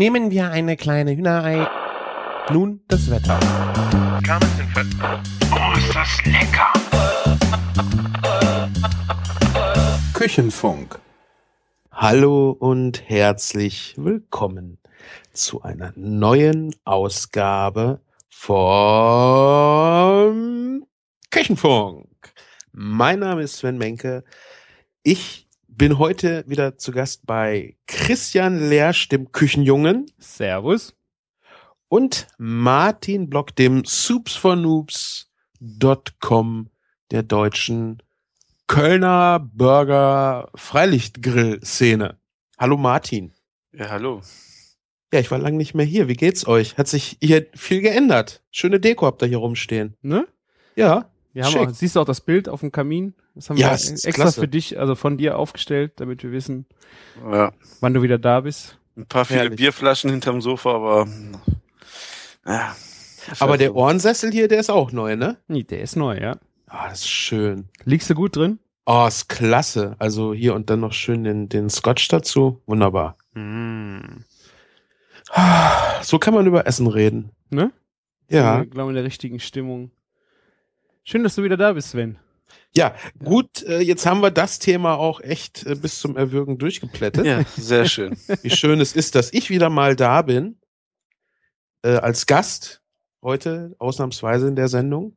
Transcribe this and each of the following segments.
Nehmen wir eine kleine Hühnerei. Nun das Wetter. Oh, ist das lecker! Küchenfunk. Hallo und herzlich willkommen zu einer neuen Ausgabe vom Küchenfunk. Mein Name ist Sven Menke. Ich bin heute wieder zu Gast bei Christian Lersch, dem Küchenjungen, Servus. und Martin Block, dem soupsfornoobs.com der deutschen Kölner Burger Freilichtgrill-Szene. Hallo Martin. Ja, hallo. Ja, ich war lange nicht mehr hier. Wie geht's euch? Hat sich hier viel geändert. Schöne Deko habt ihr hier rumstehen. Ne? Ja. Wir haben auch, siehst du auch das Bild auf dem Kamin? Das haben Ja, wir extra klasse. für dich, also von dir aufgestellt, damit wir wissen, Ja, wann du wieder da bist. ein paar viele Herrlich. Bierflaschen hinterm Sofa, aber. Ja, Aber der. Ohrensessel hier, der ist auch neu, ne? Nee, der ist neu, ja. Ah, das ist schön. Liegst du gut drin? Oh, ist klasse. Also hier und dann noch schön den, den Scotch dazu. Wunderbar. Mm. Ah, So kann man über Essen reden. Ne? Ja. Ich glaube, in der richtigen Stimmung. Schön, dass du wieder da bist, Sven. Ja, gut, äh, jetzt haben wir das Thema auch echt äh, bis zum Erwürgen durchgeplättet. Ja, sehr schön. Wie schön es ist, dass ich wieder mal da bin. Äh, als Gast heute, ausnahmsweise in der Sendung.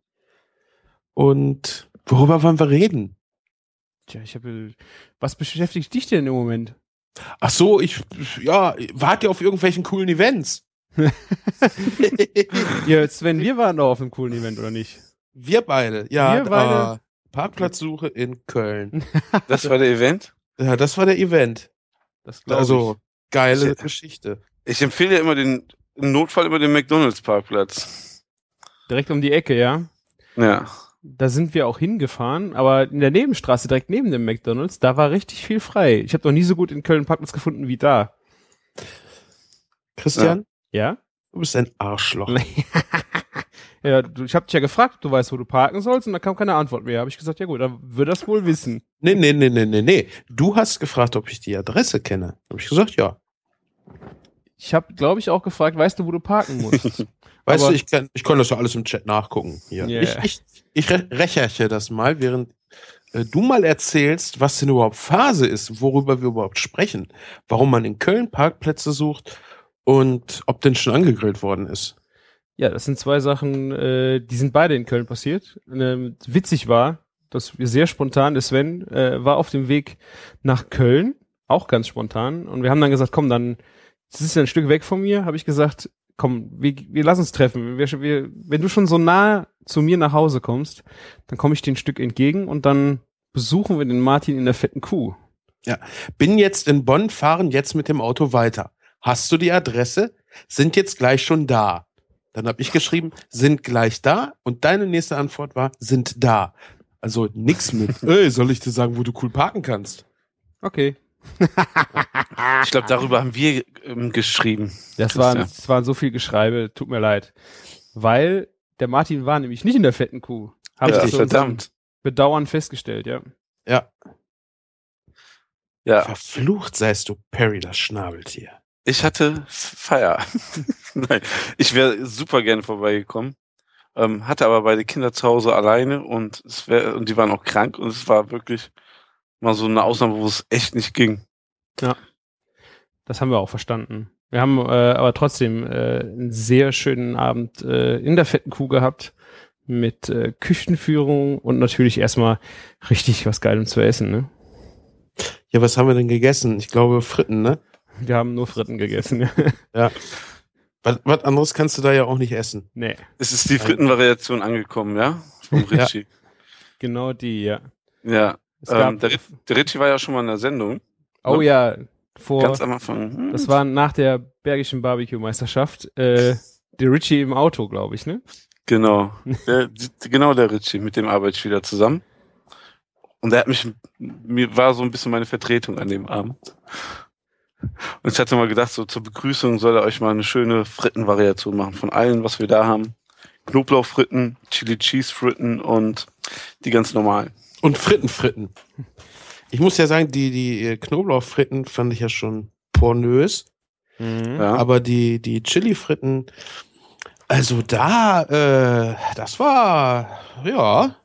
Und worüber wollen wir reden? Tja, ich habe. Was beschäftigt dich denn im Moment? Ach so, ich, ja, warte auf irgendwelchen coolen Events. Ja, Sven, wir waren doch auf einem coolen Event, oder nicht? Wir beide, ja. Wir beide. äh, Parkplatzsuche in Köln. Das war der Event. Ja, das war der Event. Das glaube Also, geile Ich- Geschichte. Ich empfehle ja immer den, im Notfall immer den McDonalds-Parkplatz. ich. Direkt um die Ecke, ja. Ja. Da sind wir auch hingefahren, aber in der Nebenstraße, direkt neben dem McDonalds, da war richtig viel frei. Ich habe noch nie so gut in Köln einen Parkplatz gefunden wie da. Christian, Ja? du bist ein Arschloch. Ja, du, ich habe dich ja gefragt, ob du weißt, wo du parken sollst, und da kam keine Antwort mehr. Habe ich gesagt, ja gut, dann wird das wohl wissen. Nee, nee, nee, nee, nee, nee. Du hast gefragt, ob ich die Adresse kenne. Habe ich gesagt, ja. Ich habe, glaube ich, auch gefragt, weißt du, wo du parken musst? Weißt Aber- du, ich kann, ich kann das ja alles im Chat nachgucken. Hier. Ja. Ich, ich, ich re- recherche das mal, während äh, du mal erzählst, was denn überhaupt Phase ist, worüber wir überhaupt sprechen, warum man in Köln Parkplätze sucht und ob denn schon angegrillt worden ist. Ja, das sind zwei Sachen, äh, die sind beide in Köln passiert. Ähm, witzig war, dass wir sehr spontan, der Sven äh, war auf dem Weg nach Köln, auch ganz spontan, und wir haben dann gesagt, komm, dann, das ist ja ein Stück weg von mir, habe ich gesagt, komm, wir, wir lassen uns treffen. Wir, wir, wenn du schon so nah zu mir nach Hause kommst, dann komme ich dir ein Stück entgegen und dann besuchen wir den Martin in der fetten Kuh. Bin jetzt in Bonn, fahren jetzt mit dem Auto weiter. Hast du die Adresse? Sind jetzt gleich schon da. Dann habe ich geschrieben, sind gleich da. Und deine nächste Antwort war, sind da. Also nix mit, ey, soll ich dir sagen, wo du cool parken kannst? Okay. Ich glaube, darüber haben wir ähm, geschrieben. Das waren, das waren so viel Geschreibe, tut mir leid. Weil der Martin war nämlich nicht in der fetten Kuh. Habe Ja, ich verdammt. Bedauern festgestellt, ja. Ja. Ja, Verflucht seist du, Perry, das Schnabeltier. Ich hatte Feier. Nein, ich wäre super gerne vorbeigekommen. Ähm, hatte aber beide Kinder zu Hause alleine und es wär, und die waren auch krank und es war wirklich mal so eine Ausnahme, wo es echt nicht ging. Das haben wir auch verstanden. Wir haben äh, aber trotzdem äh, einen sehr schönen Abend äh, in der fetten Kuh gehabt mit äh, Küchenführung und natürlich erstmal richtig was Geilem zu essen. Ne? Ja, was haben wir denn gegessen? Ich glaube Fritten, ne? Wir haben nur Fritten gegessen. Was, was anderes kannst du da ja auch nicht essen. nee, Es ist die Frittenvariation angekommen, ja? Vom Ja. Ritchie. genau die, ja. Ja. Ähm, der, der Ritchie war ja schon mal in der Sendung. oh ja, vor, Ganz am Anfang. Hm, Das war nach der Bergischen Barbecue-Meisterschaft. Äh, der Richie im Auto, glaube ich, ne? Genau. Der, genau der Ritchie, mit dem arbeite ich wieder zusammen. Und er hat mich, mir war so ein bisschen meine Vertretung an dem Abend. Und ich hatte mal gedacht, so zur Begrüßung soll er euch mal eine schöne Frittenvariation machen von allen, was wir da haben. Knoblauchfritten, Chili Cheese Fritten und die ganz normalen. Und Fritten, Fritten. Ich muss ja sagen, die, die äh, Knoblauchfritten fand ich ja schon pornös. Mhm. Ja. Aber die, die Chili-Fritten, also da, äh, das war, ja,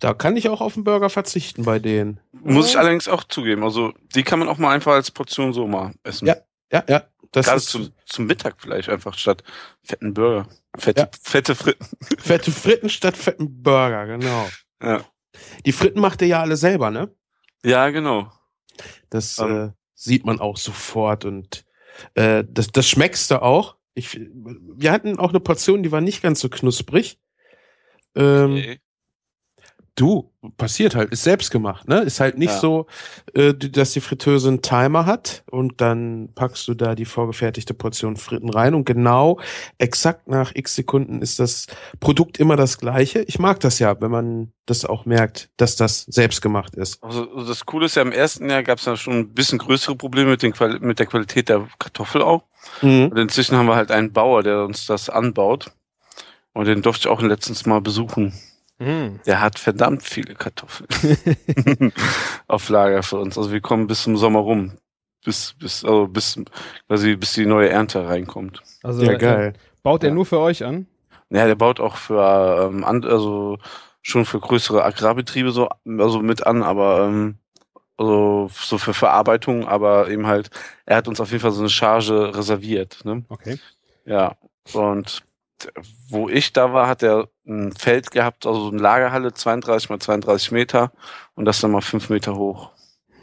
da kann ich auch auf den Burger verzichten bei denen. Muss ich allerdings auch zugeben. Also, die kann man auch mal einfach als Portion so mal essen. Ja, Ja, ja, das Gerade ist zum, zum Mittag vielleicht einfach statt fetten Burger. Fette, Ja. fette Fritten. fette Fritten statt fetten Burger, genau. Ja. Die Fritten macht ihr ja alle selber, ne? Ja, genau. Das Ähm. äh, sieht man auch sofort und äh, das, das schmeckst du auch. Ich, wir hatten auch eine Portion, die war nicht ganz so knusprig. Ähm, Okay. Du, passiert halt, ist selbst gemacht, ne? Ist halt nicht Ja. so, äh, dass die Fritteuse einen Timer hat und dann packst du da die vorgefertigte Portion Fritten rein und genau exakt nach x Sekunden ist das Produkt immer das gleiche. Ich mag das ja, wenn man das auch merkt, dass das selbst gemacht ist. Also also das Coole ist ja, im ersten Jahr gab es ja schon ein bisschen größere Probleme mit, den Quali mit der Qualität der Kartoffel auch. Mhm. Und inzwischen haben wir halt einen Bauer, der uns das anbaut. Und den durfte ich auch letztens mal besuchen. Mhm. Der hat verdammt viele Kartoffeln auf Lager für uns. Also wir kommen bis zum Sommer rum. Bis, bis, also bis, quasi, bis die neue Ernte reinkommt. Also Ja, geil. baut er Ja. nur für euch an? Ja, der baut auch für, ähm, also schon für größere Agrarbetriebe so, also mit an, aber ähm, also so für Verarbeitung, aber eben halt, er hat uns auf jeden Fall so eine Charge reserviert. Ne? Okay. Ja, und wo ich da war, hat er ein Feld gehabt, also so eine Lagerhalle, 32 mal 32 Meter und das dann mal 5 Meter hoch.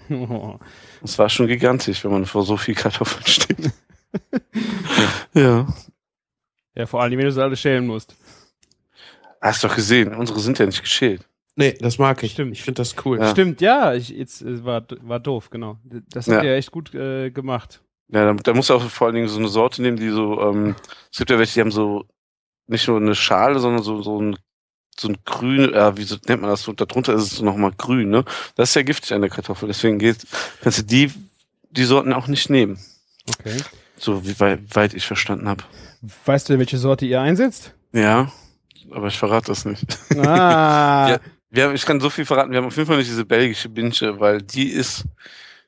Das war schon gigantisch, wenn man vor so viel Kartoffeln steht. ja. ja, vor allem, wenn du sie alle schälen musst. Hast doch gesehen, unsere sind ja nicht geschält. Nee, das mag ich. Stimmt. Ich finde das cool. Ja. Stimmt, ja, ich, jetzt äh, war, war doof, genau. Das habt Ja. ihr echt gut äh, gemacht. Ja, da, da musst du auch vor allen Dingen so eine Sorte nehmen, die so, ähm, es gibt ja welche, die haben so nicht nur eine Schale, sondern so, so ein, so ein grün, ja, wie so nennt man das so, darunter ist es so nochmal grün, ne? Das ist ja giftig an der Kartoffel, deswegen geht, kannst du die, die Sorten auch nicht nehmen. Okay. So wie weit, weit ich verstanden habe. Weißt du, welche Sorte ihr einsetzt? Ja, aber ich verrate das nicht. Ah, Ja. Wir haben, ich kann so viel verraten, wir haben auf jeden Fall nicht diese belgische Binche, weil die ist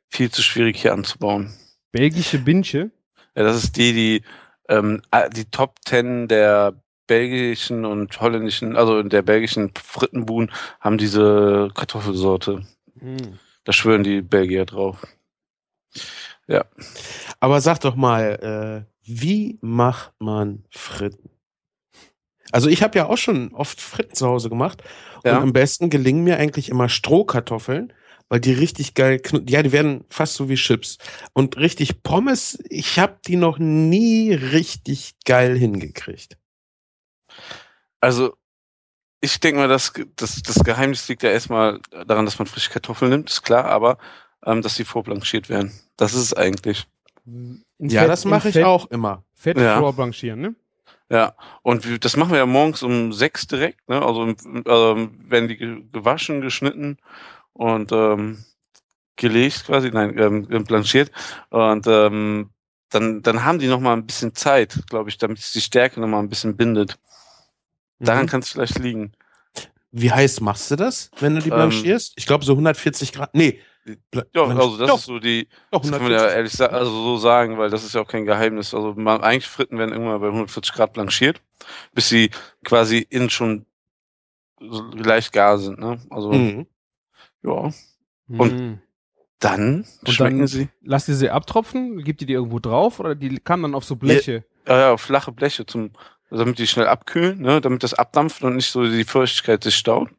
viel zu schwierig hier anzubauen. belgische Binche. Ja, das ist die, die ähm, die Top Ten der belgischen und holländischen, also der belgischen Frittenbuden haben diese Kartoffelsorte. Hm. Da schwören die Belgier drauf. Aber sag doch mal, äh, wie macht man Fritten? Also ich habe ja auch schon oft Fritten zu Hause gemacht Ja. und am besten gelingen mir eigentlich immer Strohkartoffeln, weil die richtig geil, ja, die werden fast so wie Chips und richtig Pommes. Ich habe die noch nie richtig geil hingekriegt. Also ich denke mal, dass das, das Geheimnis liegt ja erstmal daran, dass man frische Kartoffeln nimmt, ist klar, aber ähm, dass die vorblanchiert werden. Das ist es eigentlich. In Ja, Fett- das mache ich Fett- auch immer. Fett Ja. vorblanchieren, ne? Ja, und wir, das machen wir ja morgens um sechs direkt, ne? Also ähm, werden die ge- gewaschen, geschnitten und ähm, gelegt quasi, nein, ähm, blanchiert. Und ähm, dann, dann haben die noch mal ein bisschen Zeit, glaube ich, damit sich die Stärke noch mal ein bisschen bindet. Daran Mhm. kann es vielleicht liegen. Wie heiß machst du das, wenn du die Ähm, blanchierst? ich glaube so 140 Grad. Nee. Ja, also das doch, ist so die, doch, das kann man ja 140. ehrlich sa also so sagen, weil das ist ja auch kein Geheimnis. Also man, eigentlich Fritten werden irgendwann bei 140 Grad blanchiert, bis sie quasi innen schon so leicht gar sind, ne? Also Mhm. ja. Und- Hm. Dann Und schmecken dann- sie. Lasst ihr sie abtropfen? Gibt ihr die irgendwo drauf oder die kamen dann auf so Bleche? Ja, ja, flache Bleche, zum, damit die schnell abkühlen, ne, damit das abdampft und nicht so die Feuchtigkeit sich staut.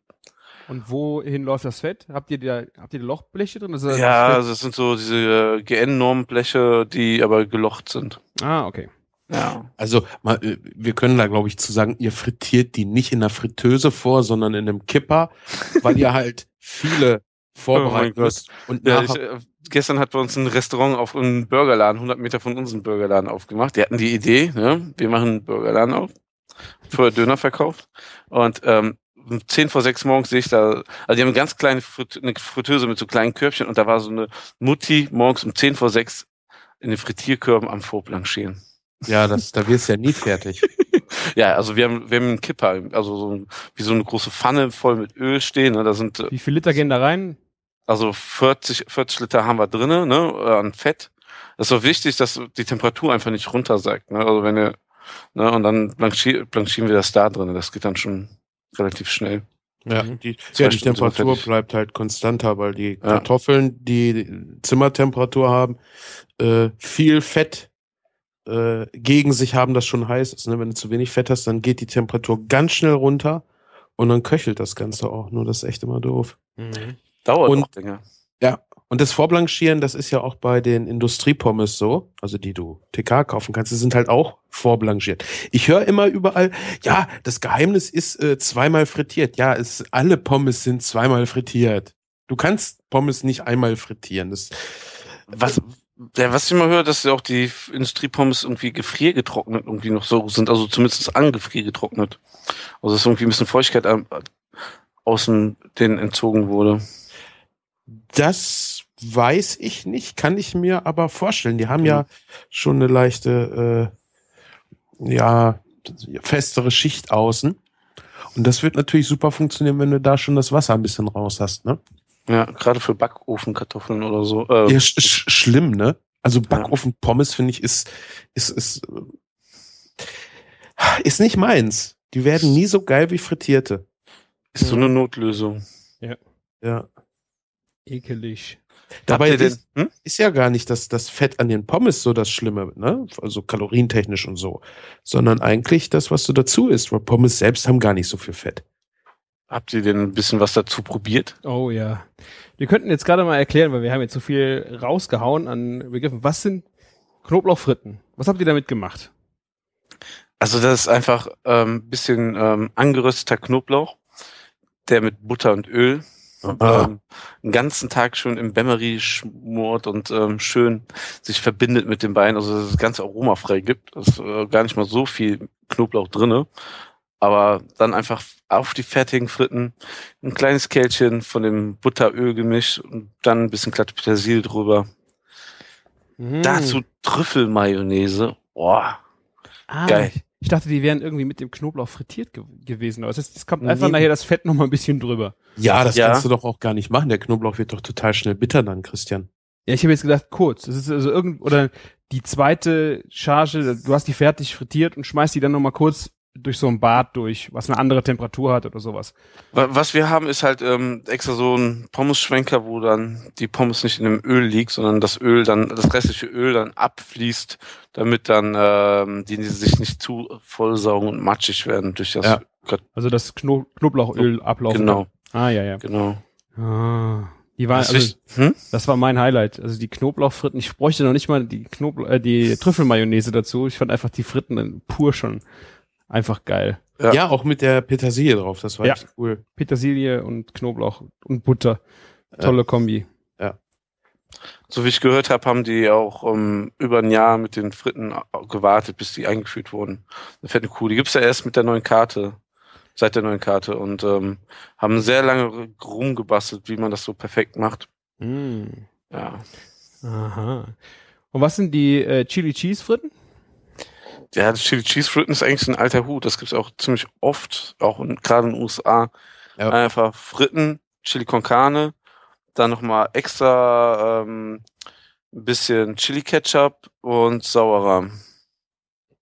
Und wohin läuft das Fett? Habt ihr da, habt ihr Lochbleche drin? Das ist Ja, das also das sind so diese äh, GN-Normbleche, die aber gelocht sind. Ah, okay. Ja. Also mal, äh, wir können da glaube ich zu sagen, ihr frittiert die nicht in der Fritteuse vor, sondern in einem Kipper, weil ihr halt viele vorbereiten Gott. müsst. Und ja ich, nachher, äh, gestern hat bei uns ein Restaurant auf einen Burgerladen, 100 Meter von unserem Burgerladen aufgemacht. Die hatten die Idee, ne, wir machen einen Burgerladen auf, für Döner verkauft. Und ähm, um 10 vor 6 morgens sehe ich da, also die haben eine ganz kleine Frit eine Fritteuse mit so kleinen Körbchen und da war so eine Mutti morgens um 10 vor 6 in den Frittierkörben am Vorblanchieren. ja, das, da wirst du ja nie fertig. Ja, also wir haben, wir haben einen Kipper, also so wie so eine große Pfanne voll mit Öl stehen. Ne? Da sind äh, Wie viel Liter gehen da rein? Also 40, 40 Liter haben wir drinne, ne, äh, an Fett Das ist auch wichtig, dass die Temperatur einfach nicht runtersackt. Ne? Also wenn ihr, ne, und dann blanchier, blanchieren wir das da drin. Das geht dann schon relativ schnell. Ja, Mhm. die, ja, die Temperatur bleibt halt konstanter, weil die Ja. Kartoffeln, die Zimmertemperatur haben, äh, viel Fett äh, gegen sich haben, das schon heiß ist. Ne? Wenn du zu wenig Fett hast, dann geht die Temperatur ganz schnell runter und dann köchelt das Ganze auch. Nur das ist echt immer doof. Mhm. Dauert Und- auch länger. Und das Vorblanchieren, das ist ja auch bei den Industriepommes so, also die du TK kaufen kannst, die sind halt auch vorblanchiert. Ich höre immer überall, ja, das Geheimnis ist äh, zweimal frittiert. Ja, es, alle Pommes sind zweimal frittiert. Du kannst Pommes nicht einmal frittieren. Das, Was, ja, was ich immer höre, dass ja auch die Industriepommes irgendwie gefriergetrocknet irgendwie noch so sind, also zumindest angefriergetrocknet. Also dass irgendwie ein bisschen Feuchtigkeit am- außen denen entzogen wurde. Das weiß ich nicht, kann ich mir aber vorstellen. Die haben ja schon eine leichte, äh, ja, festere Schicht außen. Und das wird natürlich super funktionieren, wenn du da schon das Wasser ein bisschen raus hast, ne? Ja, gerade für Backofenkartoffeln oder so. Äh, Ja, sch sch schlimm, ne? Also Backofen Pommes finde ich ist ist ist äh, ist nicht meins. Die werden nie so geil wie frittierte. ist so eine Notlösung. Ja. Ekelig. Dabei ist, hm? ist ja gar nicht das das Fett an den Pommes so das Schlimme, ne? Also kalorientechnisch und so, sondern eigentlich das, was du dazu isst. Weil Pommes selbst haben gar nicht so viel Fett. habt ihr denn ein bisschen was dazu probiert? Oh ja. Wir könnten jetzt gerade mal erklären, weil wir haben jetzt so viel rausgehauen an Begriffen. Was sind Knoblauchfritten? Was habt ihr damit gemacht? Also das ist einfach ein ähm, bisschen ähm, angerösteter Knoblauch, der mit Butter und Öl. Ähm, einen ganzen Tag schon im Bemmery schmort und ähm, schön sich verbindet mit den Beinen, also dass es das ganze Aroma frei gibt. Ist äh, gar nicht mal so viel Knoblauch drinne. Aber dann einfach auf die fertigen Fritten ein kleines Kältchen von dem Butterölgemisch und dann ein bisschen glatte Petersilie drüber. Mhm. Dazu Trüffelmayonnaise. Boah. ah, geil. Ich, dachte, die wären irgendwie mit dem Knoblauch frittiert ge gewesen. Aber es, ist, es kommt Nee. einfach nachher das Fett noch mal ein bisschen drüber. Ja, das Ja. kannst du doch auch gar nicht machen. Der Knoblauch wird doch total schnell bitter dann, Christian. Ja, ich habe jetzt gedacht, kurz. Das ist also irgend oder die zweite Charge, du hast die fertig frittiert und schmeißt die dann noch mal kurz durch so ein Bad durch, was eine andere Temperatur hat oder sowas. Wa- Was wir haben, ist halt ähm, extra so ein Pommes-Schwenker, wo dann die Pommes nicht in dem Öl liegt, sondern das Öl dann, das restliche Öl dann abfließt, damit dann ähm, die, die sich nicht zu vollsaugen und matschig werden durch das. Ja. Also das Kno Knoblauchöl ablaufen. Genau, kann. Ah, ja, ja. genau. Ah, die war, Das also, hm? das war mein Highlight. Also die Knoblauchfritten. Ich bräuchte noch nicht mal die Knobl äh, die Trüffelmayonnaise dazu. Ich fand einfach die Fritten pur schon einfach geil. Ja. Ja, auch mit der Petersilie drauf. Das war Ja. echt cool. Petersilie und Knoblauch und Butter. Tolle Kombi. So wie ich gehört habe, haben die auch ähm, über ein Jahr mit den Fritten gewartet, bis die eingeführt wurden. Eine fette Kuh. Die gibt's ja erst mit der neuen Karte, seit der neuen Karte und ähm, haben sehr lange rumgebastelt, wie man das so perfekt macht. Mm. Ja. Aha. Und was sind die äh, Chili Cheese Fritten? Ja, das Chili Cheese Fritten ist eigentlich ein alter Hut. Das gibt's auch ziemlich oft, auch in, gerade in den USA. Ja. Einfach Fritten, Chili con Carne, dann nochmal extra ähm, ein bisschen Chili Ketchup und Sauerrahm.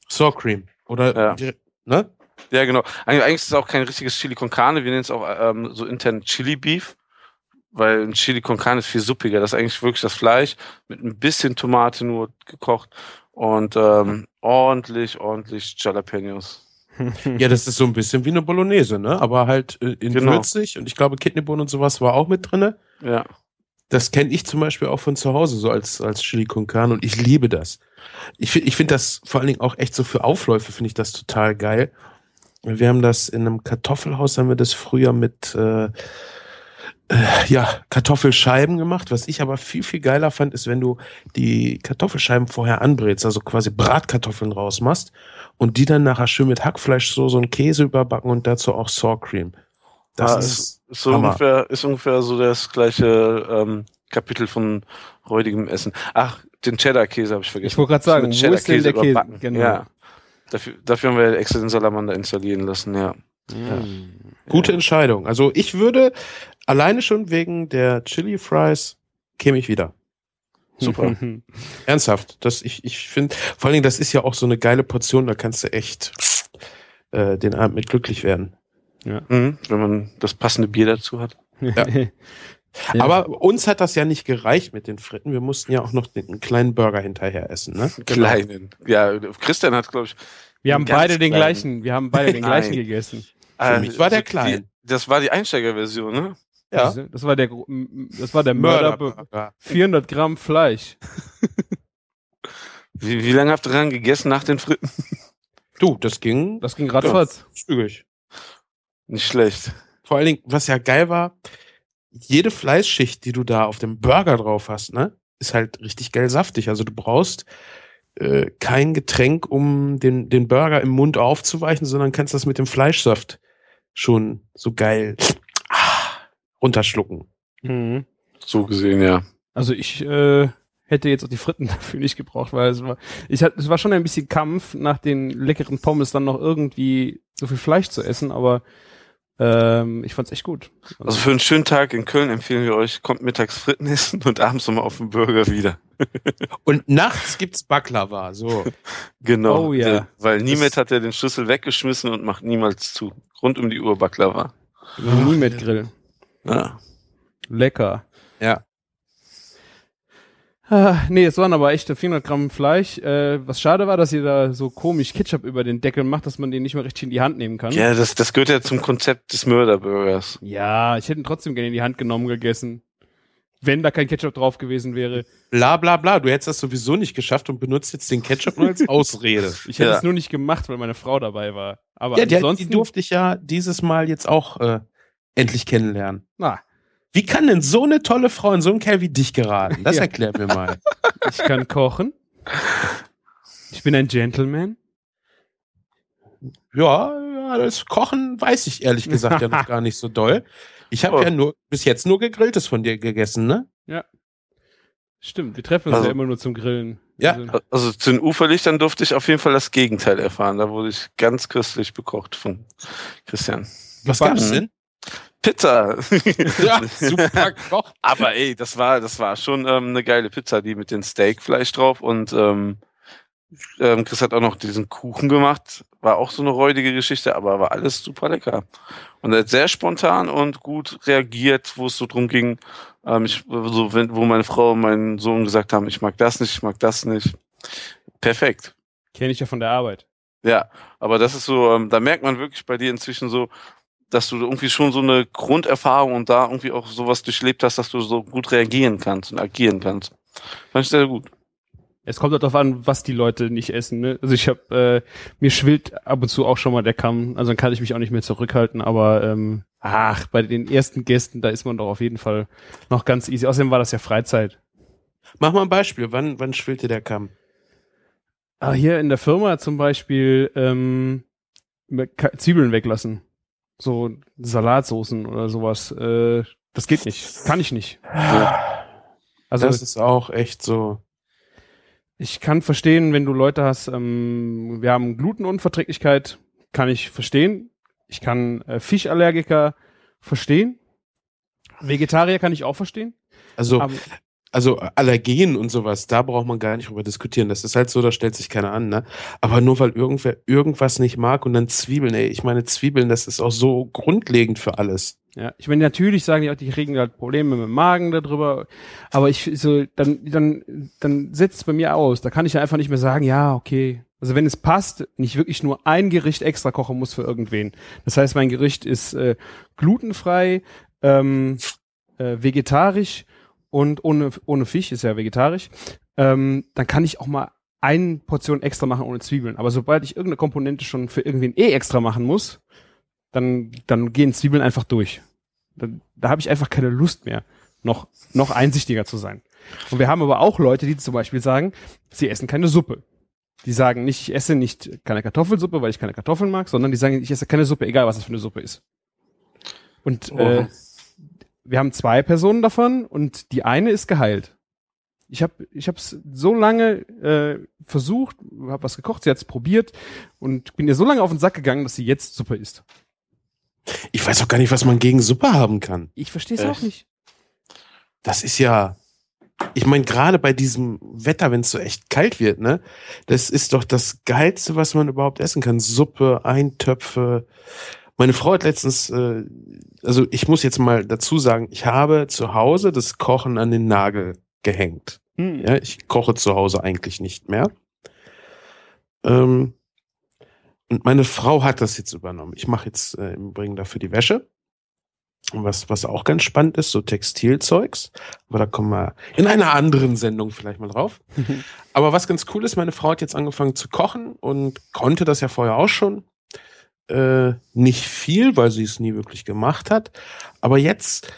Sour Cream. Oder, Ja. ne? Ja, genau. Eig eigentlich ist es auch kein richtiges Chili con Carne. Wir nennen es auch ähm, so intern Chili Beef, weil ein Chili con Carne ist viel suppiger. Das ist eigentlich wirklich das Fleisch mit ein bisschen Tomate nur gekocht und ähm, ordentlich, ordentlich Jalapenos. Ja, das ist so ein bisschen wie eine Bolognese, ne? Aber halt äh, in Genau. würzig und ich glaube Kidneybohnen und sowas war auch mit drinne. Ja. Das kenne ich zum Beispiel auch von zu Hause so als als Chili con Carne und ich liebe das. Ich finde ich finde das vor allen Dingen auch echt so für Aufläufe finde ich das total geil. Wir haben das in einem Kartoffelhaus haben wir das früher mit äh, ja Kartoffelscheiben gemacht. Was ich aber viel viel geiler fand, ist wenn du die Kartoffelscheiben vorher anbrätst, also quasi Bratkartoffeln rausmachst und die dann nachher schön mit Hackfleisch so so einen Käse überbacken und dazu auch Sour Cream. Das Ah, ist ist so Hammer. ungefähr, ist ungefähr so das gleiche ähm, Kapitel von räudigem Essen. Ach, den Cheddar-Käse habe ich vergessen. Ich wollte gerade sagen, Mit wo ist denn der Käse? überbacken. Genau. Ja. Dafür, dafür haben wir extra den Salamander installieren lassen, ja. Mm. Gute Entscheidung. Also ich würde alleine schon wegen der Chili Fries käme ich wieder. Super. Ernsthaft. Das, ich, ich finde, vor allen Dingen, das ist ja auch so eine geile Portion, da kannst du echt äh, den Abend mit glücklich werden. Mhm, wenn man das passende Bier dazu hat. Ja. Ja. Aber uns hat das ja nicht gereicht mit den Fritten. Wir mussten ja auch noch den einen kleinen Burger hinterher essen, ne? Kleinen. Ja, Christian hat, glaube ich. Wir haben beide den kleinen. gleichen, wir haben beide den gleichen gegessen. Für mich war der klein. Die, das war die Einsteigerversion, ne? Ja. Das war der, das war der Mörder. Mörderburger. 400 Gramm Fleisch. Wie, wie lange habt ihr dran gegessen nach den Fritten? Du, das ging Das ging ratzfatz. zügig. Nicht schlecht. Vor allen Dingen, was ja geil war, jede Fleischschicht, die du da auf dem Burger drauf hast, ne, ist halt richtig geil saftig. Also du brauchst äh, kein Getränk, um den, den Burger im Mund aufzuweichen, sondern kannst das mit dem Fleischsaft schon so geil runterschlucken. Mhm. So gesehen, ja. Also ich äh, hätte jetzt auch die Fritten dafür nicht gebraucht, weil es war, ich hatte, es war schon ein bisschen Kampf, nach den leckeren Pommes dann noch irgendwie so viel Fleisch zu essen, aber ähm, ich fand's echt gut. Also für einen schönen Tag in Köln empfehlen wir euch, kommt mittags Fritten essen und abends nochmal auf den Burger wieder. Und nachts gibt's Baklava, so. Genau. Oh ja. Der- Weil Niemet hat ja den Schlüssel weggeschmissen und macht niemals zu. Rund um die Uhr Baklava. Nie mit Grill. Ja. Lecker. Ja. Ah, nee, es waren aber echte 400 Gramm Fleisch. Äh, was schade war, dass ihr da so komisch Ketchup über den Deckel macht, dass man den nicht mehr richtig in die Hand nehmen kann. Ja, das, das gehört ja zum Konzept des Mörderburgers. Ja, ich hätte ihn trotzdem gerne in die Hand genommen gegessen. Wenn da kein Ketchup drauf gewesen wäre. Bla bla bla. Du hättest das sowieso nicht geschafft und benutzt jetzt den Ketchup nur als Ausrede. Ich hätte Ja. es nur nicht gemacht, weil meine Frau dabei war. Aber Ja, die, die ansonsten. durfte ich ja dieses Mal jetzt auch äh, endlich kennenlernen. na, Wie kann denn so eine tolle Frau in so einen Kerl wie dich geraten? Das Ja. erklär mir mal. ich kann kochen. Ich bin ein Gentleman. Ja, ja, das Kochen weiß ich ehrlich gesagt ja noch gar nicht so doll. Ich habe Oh. ja nur bis jetzt nur gegrilltes von dir gegessen, ne? Stimmt, wir treffen uns Also- ja immer nur zum Grillen. Ja. Also, Also zu den Uferlichtern durfte ich auf jeden Fall das Gegenteil erfahren. Da wurde ich ganz köstlich bekocht von Christian. Was Gebacken. gab's denn? Pizza. Ja, super Koch. Aber ey, das war, das war schon ähm, eine geile Pizza, die mit dem Steakfleisch drauf und ähm, ähm, Chris hat auch noch diesen Kuchen gemacht. War auch so eine räudige Geschichte, aber war alles super lecker. Und er hat sehr spontan und gut reagiert, wo es so drum ging, ähm, ich, so, wenn, wo meine Frau und mein Sohn gesagt haben, ich mag das nicht, ich mag das nicht. Perfekt. Kenne ich ja von der Arbeit. Ja, aber das ist so, ähm, da merkt man wirklich bei dir inzwischen so, dass du irgendwie schon so eine Grunderfahrung und da irgendwie auch sowas durchlebt hast, dass du so gut reagieren kannst und agieren kannst. Fand ich sehr gut. Es kommt halt darauf an, was die Leute nicht essen. Ne? Also ich habe, äh, mir schwillt ab und zu auch schon mal der Kamm. Also dann kann ich mich auch nicht mehr zurückhalten. Aber ähm, ach, bei den ersten Gästen, da ist man doch auf jeden Fall noch ganz easy. Außerdem war das ja Freizeit. Mach mal ein Beispiel. Wann, wann schwillt dir der Kamm? Ah, hier in der Firma zum Beispiel ähm, Zwiebeln weglassen. So Salatsoßen oder sowas. Äh, das geht nicht. Kann ich nicht. Also das ist auch echt so. Ich kann verstehen, wenn du Leute hast, ähm, wir haben Glutenunverträglichkeit, kann ich verstehen. Ich kann äh, Fischallergiker verstehen. Vegetarier kann ich auch verstehen. Also, Aber, also Allergen und sowas, da braucht man gar nicht drüber diskutieren. Das ist halt so, da stellt sich keiner an, ne? Aber nur weil irgendwer irgendwas nicht mag und dann Zwiebeln, ey, ich meine, Zwiebeln, das ist auch so grundlegend für alles. ja, ich meine, natürlich sagen die auch, die kriegen halt Probleme mit dem Magen darüber. Aber ich so, dann, dann, dann setzt es bei mir aus. Da kann ich ja einfach nicht mehr sagen, ja, okay. Also wenn es passt, nicht wirklich nur ein Gericht extra kochen muss für irgendwen. Das heißt, mein Gericht ist äh, glutenfrei, ähm, äh, vegetarisch und ohne, ohne Fisch, ist ja vegetarisch, ähm, dann kann ich auch mal eine Portion extra machen ohne Zwiebeln. Aber sobald ich irgendeine Komponente schon für irgendwen eh extra machen muss, dann, dann gehen Zwiebeln einfach durch. Da, da habe ich einfach keine Lust mehr, noch, noch einsichtiger zu sein. Und wir haben aber auch Leute, die zum Beispiel sagen, sie essen keine Suppe. Die sagen nicht, ich esse nicht keine Kartoffelsuppe, weil ich keine Kartoffeln mag, sondern die sagen, ich esse keine Suppe, egal was das für eine Suppe ist. Und äh, wir haben zwei Personen davon und die eine ist geheilt. Ich habe ich hab's so lange äh, versucht, habe was gekocht, sie hat's probiert und bin ihr so lange auf den Sack gegangen, dass sie jetzt Suppe isst. Ich weiß auch gar nicht, was man gegen Suppe haben kann. Ich verstehe es Echt? auch nicht. Das ist ja, ich meine, gerade bei diesem Wetter, wenn es so echt kalt wird, ne, das ist doch das Geilste, was man überhaupt essen kann. Suppe, Eintöpfe. Meine Frau hat letztens, äh, also ich muss jetzt mal dazu sagen, ich habe zu Hause das Kochen an den Nagel gehängt. Hm. Ja, ich koche zu Hause eigentlich nicht mehr. Ähm, und meine Frau hat das jetzt übernommen. Ich mache jetzt äh, im Übrigen dafür die Wäsche. Und Was, was auch ganz spannend ist, so Textilzeugs. Aber da kommen wir in einer anderen Sendung vielleicht mal drauf. Aber was ganz cool ist, meine Frau hat jetzt angefangen zu kochen und konnte das ja vorher auch schon. Äh, nicht viel, weil sie es nie wirklich gemacht hat. Aber jetzt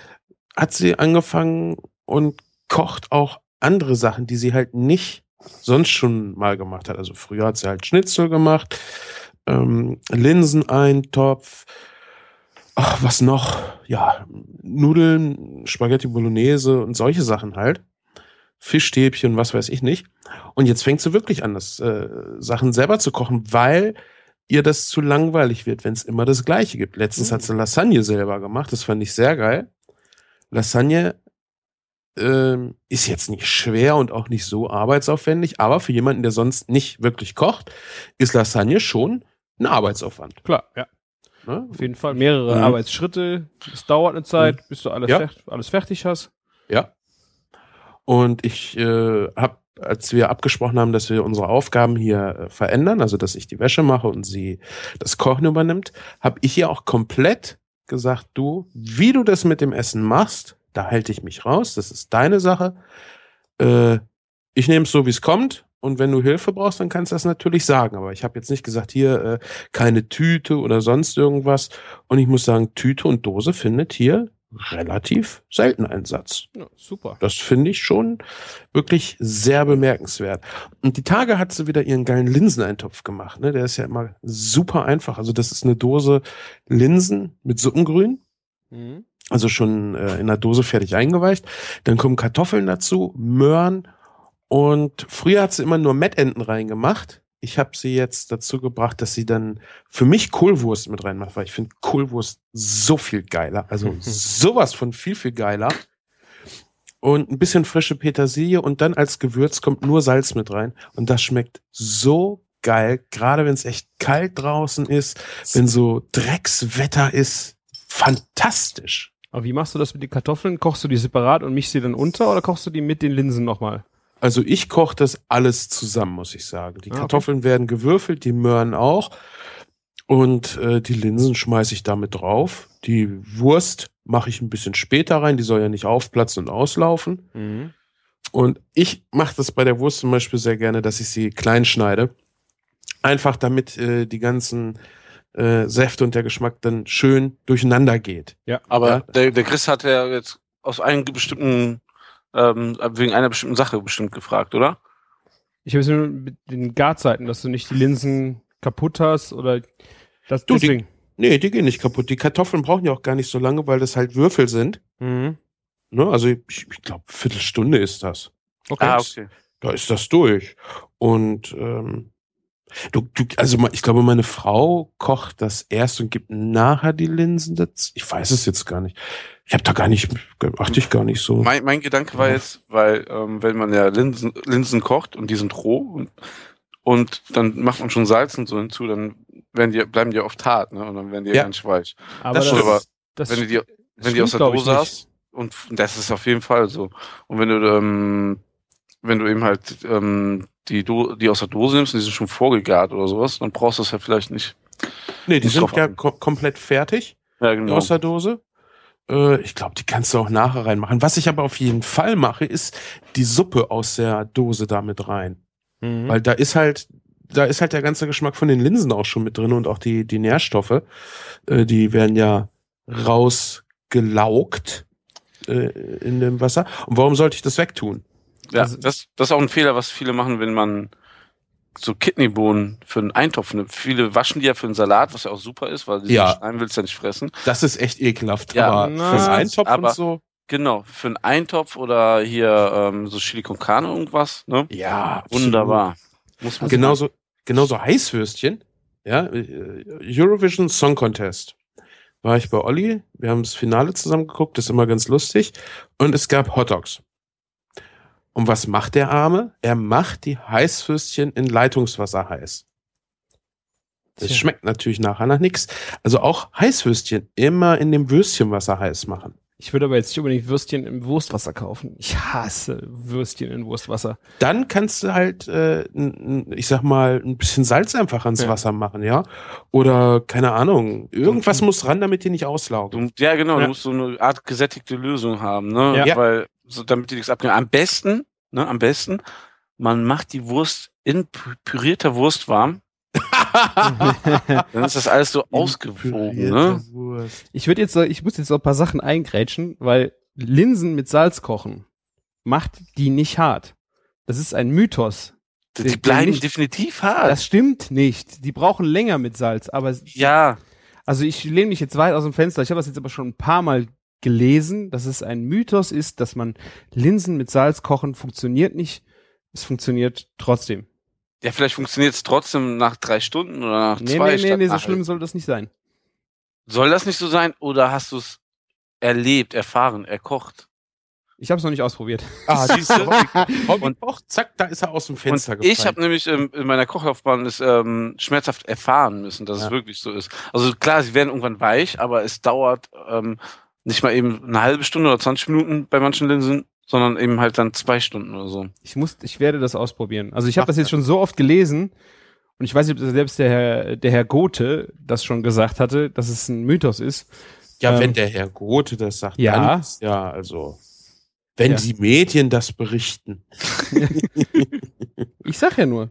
hat sie angefangen und kocht auch andere Sachen, die sie halt nicht sonst schon mal gemacht hat. Also früher hat sie halt Schnitzel gemacht, ähm, Linseneintopf, ach, was noch? Ja, Nudeln, Spaghetti Bolognese und solche Sachen halt. Fischstäbchen, was weiß ich nicht. Und jetzt fängt sie wirklich an, das äh, Sachen selber zu kochen, weil ihr das zu langweilig wird, wenn es immer das Gleiche gibt. Letztens Mhm. hat sie Lasagne selber gemacht, das fand ich sehr geil. Lasagne ähm, ist jetzt nicht schwer und auch nicht so arbeitsaufwendig, aber für jemanden, der sonst nicht wirklich kocht, ist Lasagne schon ein Arbeitsaufwand. Klar, ja. Ne? Auf jeden Fall mehrere Mhm. Arbeitsschritte. Es dauert eine Zeit, bis du alles, Ja. fert alles fertig hast. Ja. Und ich äh, habe, als wir abgesprochen haben, dass wir unsere Aufgaben hier äh, verändern, also dass ich die Wäsche mache und sie das Kochen übernimmt, habe ich ihr auch komplett gesagt, du, wie du das mit dem Essen machst, da halte ich mich raus, das ist deine Sache. Äh, ich nehme es so, wie es kommt. Und wenn du Hilfe brauchst, dann kannst du das natürlich sagen. Aber ich habe jetzt nicht gesagt, hier äh, keine Tüte oder sonst irgendwas. Und ich muss sagen, Tüte und Dose findet hier relativ selten Einsatz. Ja, super. Das finde ich schon wirklich sehr bemerkenswert. Und die Tage hat sie wieder ihren geilen Linseneintopf gemacht. Ne? Der ist ja immer super einfach. Also das ist eine Dose Linsen mit Suppengrün. Mhm. Also schon äh, in der Dose fertig eingeweicht. Dann kommen Kartoffeln dazu, Möhren. Und früher hat sie immer nur Mettenten reingemacht. Ich habe sie jetzt dazu gebracht, dass sie dann für mich Kohlwurst mit reinmacht, weil ich finde Kohlwurst so viel geiler. Also sowas von viel, viel geiler. Und ein bisschen frische Petersilie und dann als Gewürz kommt nur Salz mit rein. Und das schmeckt so geil, gerade wenn es echt kalt draußen ist, wenn so Dreckswetter ist. Fantastisch. Aber wie machst du das mit den Kartoffeln? Kochst du die separat und mischst sie dann unter oder kochst du die mit den Linsen nochmal? Also ich koche das alles zusammen, muss ich sagen. Die Ah, okay. Kartoffeln werden gewürfelt, die Möhren auch. Und äh, die Linsen schmeiße ich damit drauf. Die Wurst mache ich ein bisschen später rein, die soll ja nicht aufplatzen und auslaufen. Mhm. Und ich mache das bei der Wurst zum Beispiel sehr gerne, dass ich sie klein schneide. Einfach damit äh, die ganzen äh, Säfte und der Geschmack dann schön durcheinander geht. Aber Ja. der, der Chris hat ja jetzt aus einem bestimmten, ähm, wegen einer bestimmten Sache bestimmt gefragt, oder? Ich habe es nur mit den Garzeiten, dass du nicht die Linsen kaputt hast oder das Du, die- deswegen. Nee, die gehen nicht kaputt. Die Kartoffeln brauchen ja auch gar nicht so lange, weil das halt Würfel sind. Mhm. Ne? Also ich, ich glaube, Viertelstunde ist das. Okay. Ah, okay. Da ist das durch. Und ähm, du, du, also ich glaube, meine Frau kocht das erst und gibt nachher die Linsen dazu. Ich weiß es jetzt gar nicht. Ich habe da gar nicht, achte ich gar nicht so. Mein, mein Gedanke war jetzt, weil ähm, wenn man ja Linsen, Linsen kocht und die sind roh und, und dann macht man schon Salz und so hinzu, dann werden die, bleiben die oft hart, ne? Und dann werden die Ja. ganz weich. aber das das, stimmt. Aber das wenn du die, wenn die aus der Dose hast, und das ist auf jeden Fall so. Und wenn du, ähm, wenn du eben halt ähm, die, Do die aus der Dose nimmst und die sind schon vorgegart oder sowas, dann brauchst du es ja vielleicht nicht. nee, die sind ja ko komplett fertig Ja, genau. aus der Dose. Äh, ich glaube, die kannst du auch nachher reinmachen. Was ich aber auf jeden Fall mache, ist die Suppe aus der Dose da mit rein. Mhm. Weil da ist halt, da ist halt der ganze Geschmack von den Linsen auch schon mit drin und auch die, die Nährstoffe. Äh, die werden ja rausgelaugt äh, in dem Wasser. Und warum sollte ich das wegtun? Ja, Also- das, das ist auch ein Fehler, was viele machen, wenn man so Kidneybohnen für einen Eintopf nimmt. Viele waschen die ja für einen Salat, was ja auch super ist, weil die Ja. schneiden willst du ja nicht fressen. Das ist echt ekelhaft. Ja, aber na, für einen Eintopf aber- und so. Genau, für einen Eintopf oder hier ähm, so Chili con Carne irgendwas, ne? Ja, absolut. Wunderbar. Muss man Genauso, genauso Heißwürstchen. Ja, äh, Eurovision Song Contest. War ich bei Olli. Wir haben das Finale zusammen geguckt. Das ist immer ganz lustig. Und es gab Hot Dogs. Und was macht der Arme? Er macht die Heißwürstchen in Leitungswasser heiß. Das Tja. schmeckt natürlich nachher nach nichts. Also auch Heißwürstchen immer in dem Würstchenwasser heiß machen. Ich würde aber jetzt nicht unbedingt Würstchen im Wurstwasser kaufen. Ich hasse Würstchen in Wurstwasser. Dann kannst du halt, äh, ich sag mal, ein bisschen Salz einfach ans Ja. Wasser machen, ja? Oder keine Ahnung, irgendwas muss ran, damit die nicht auslaugen. Ja, genau, Ja. du musst so eine Art gesättigte Lösung haben, ne? Ja. Weil, so, damit die nichts abgehen. Am besten, ne, am besten, man macht die Wurst in pü- pürierter Wurst warm. Dann ist das alles so ausgewogen, ne? Wurst. Ich würde jetzt, ich muss jetzt noch ein paar Sachen eingrätschen, weil Linsen mit Salz kochen macht die nicht hart. Das ist ein Mythos. Die, Die- die bleiben nicht- definitiv hart. Das stimmt nicht. Die brauchen länger mit Salz, aber ja, also ich lehne mich jetzt weit aus dem Fenster. Ich habe das jetzt aber schon ein paar Mal gelesen, dass es ein Mythos ist, dass man Linsen mit Salz kochen funktioniert nicht. Es funktioniert trotzdem. ja, vielleicht funktioniert es trotzdem nach drei Stunden oder nach Nee, zwei nee, nee, statt nee, so schlimm soll das nicht sein. Soll das nicht so sein oder hast du es erlebt, erfahren, erkocht? Ich habe es noch nicht ausprobiert. Ah, siehst du, Und- kocht, zack, da ist er aus dem Fenster Und ich habe nämlich ähm, in meiner Kochlaufbahn es ähm, schmerzhaft erfahren müssen, dass Ja. es wirklich so ist. Also klar, sie werden irgendwann weich, aber es dauert ähm, nicht mal eben eine halbe Stunde oder 20 Minuten bei manchen Linsen, sondern eben halt dann zwei Stunden oder so. Ich muss, ich werde das ausprobieren. Also ich habe das jetzt schon so oft gelesen und ich weiß nicht, ob selbst der Herr, der Herr Gothe das schon gesagt hatte, dass es ein Mythos ist. Ja, Ähm, wenn der Herr Gothe das sagt, ja. dann ist ja, also, wenn Ja. die Medien das berichten, Ich sag ja nur.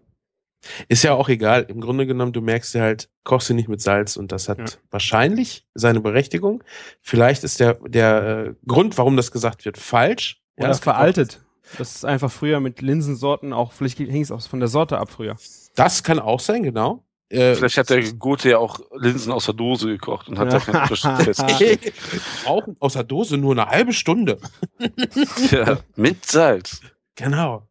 Ist ja auch egal. Im Grunde genommen, du merkst ja halt, kochst sie nicht mit Salz und das hat Ja. wahrscheinlich seine Berechtigung. Vielleicht ist der, der äh, Grund, warum das gesagt wird, falsch. Oder das auch- veraltet. Das ist einfach früher mit Linsensorten auch, vielleicht hing es auch von der Sorte ab früher. Das kann auch sein, genau. Äh, Vielleicht hat der Gute ja auch Linsen aus der Dose gekocht und hat da keinen Unterschied festgestellt. brauchen aus der Dose nur eine halbe Stunde. ja, mit Salz. Genau.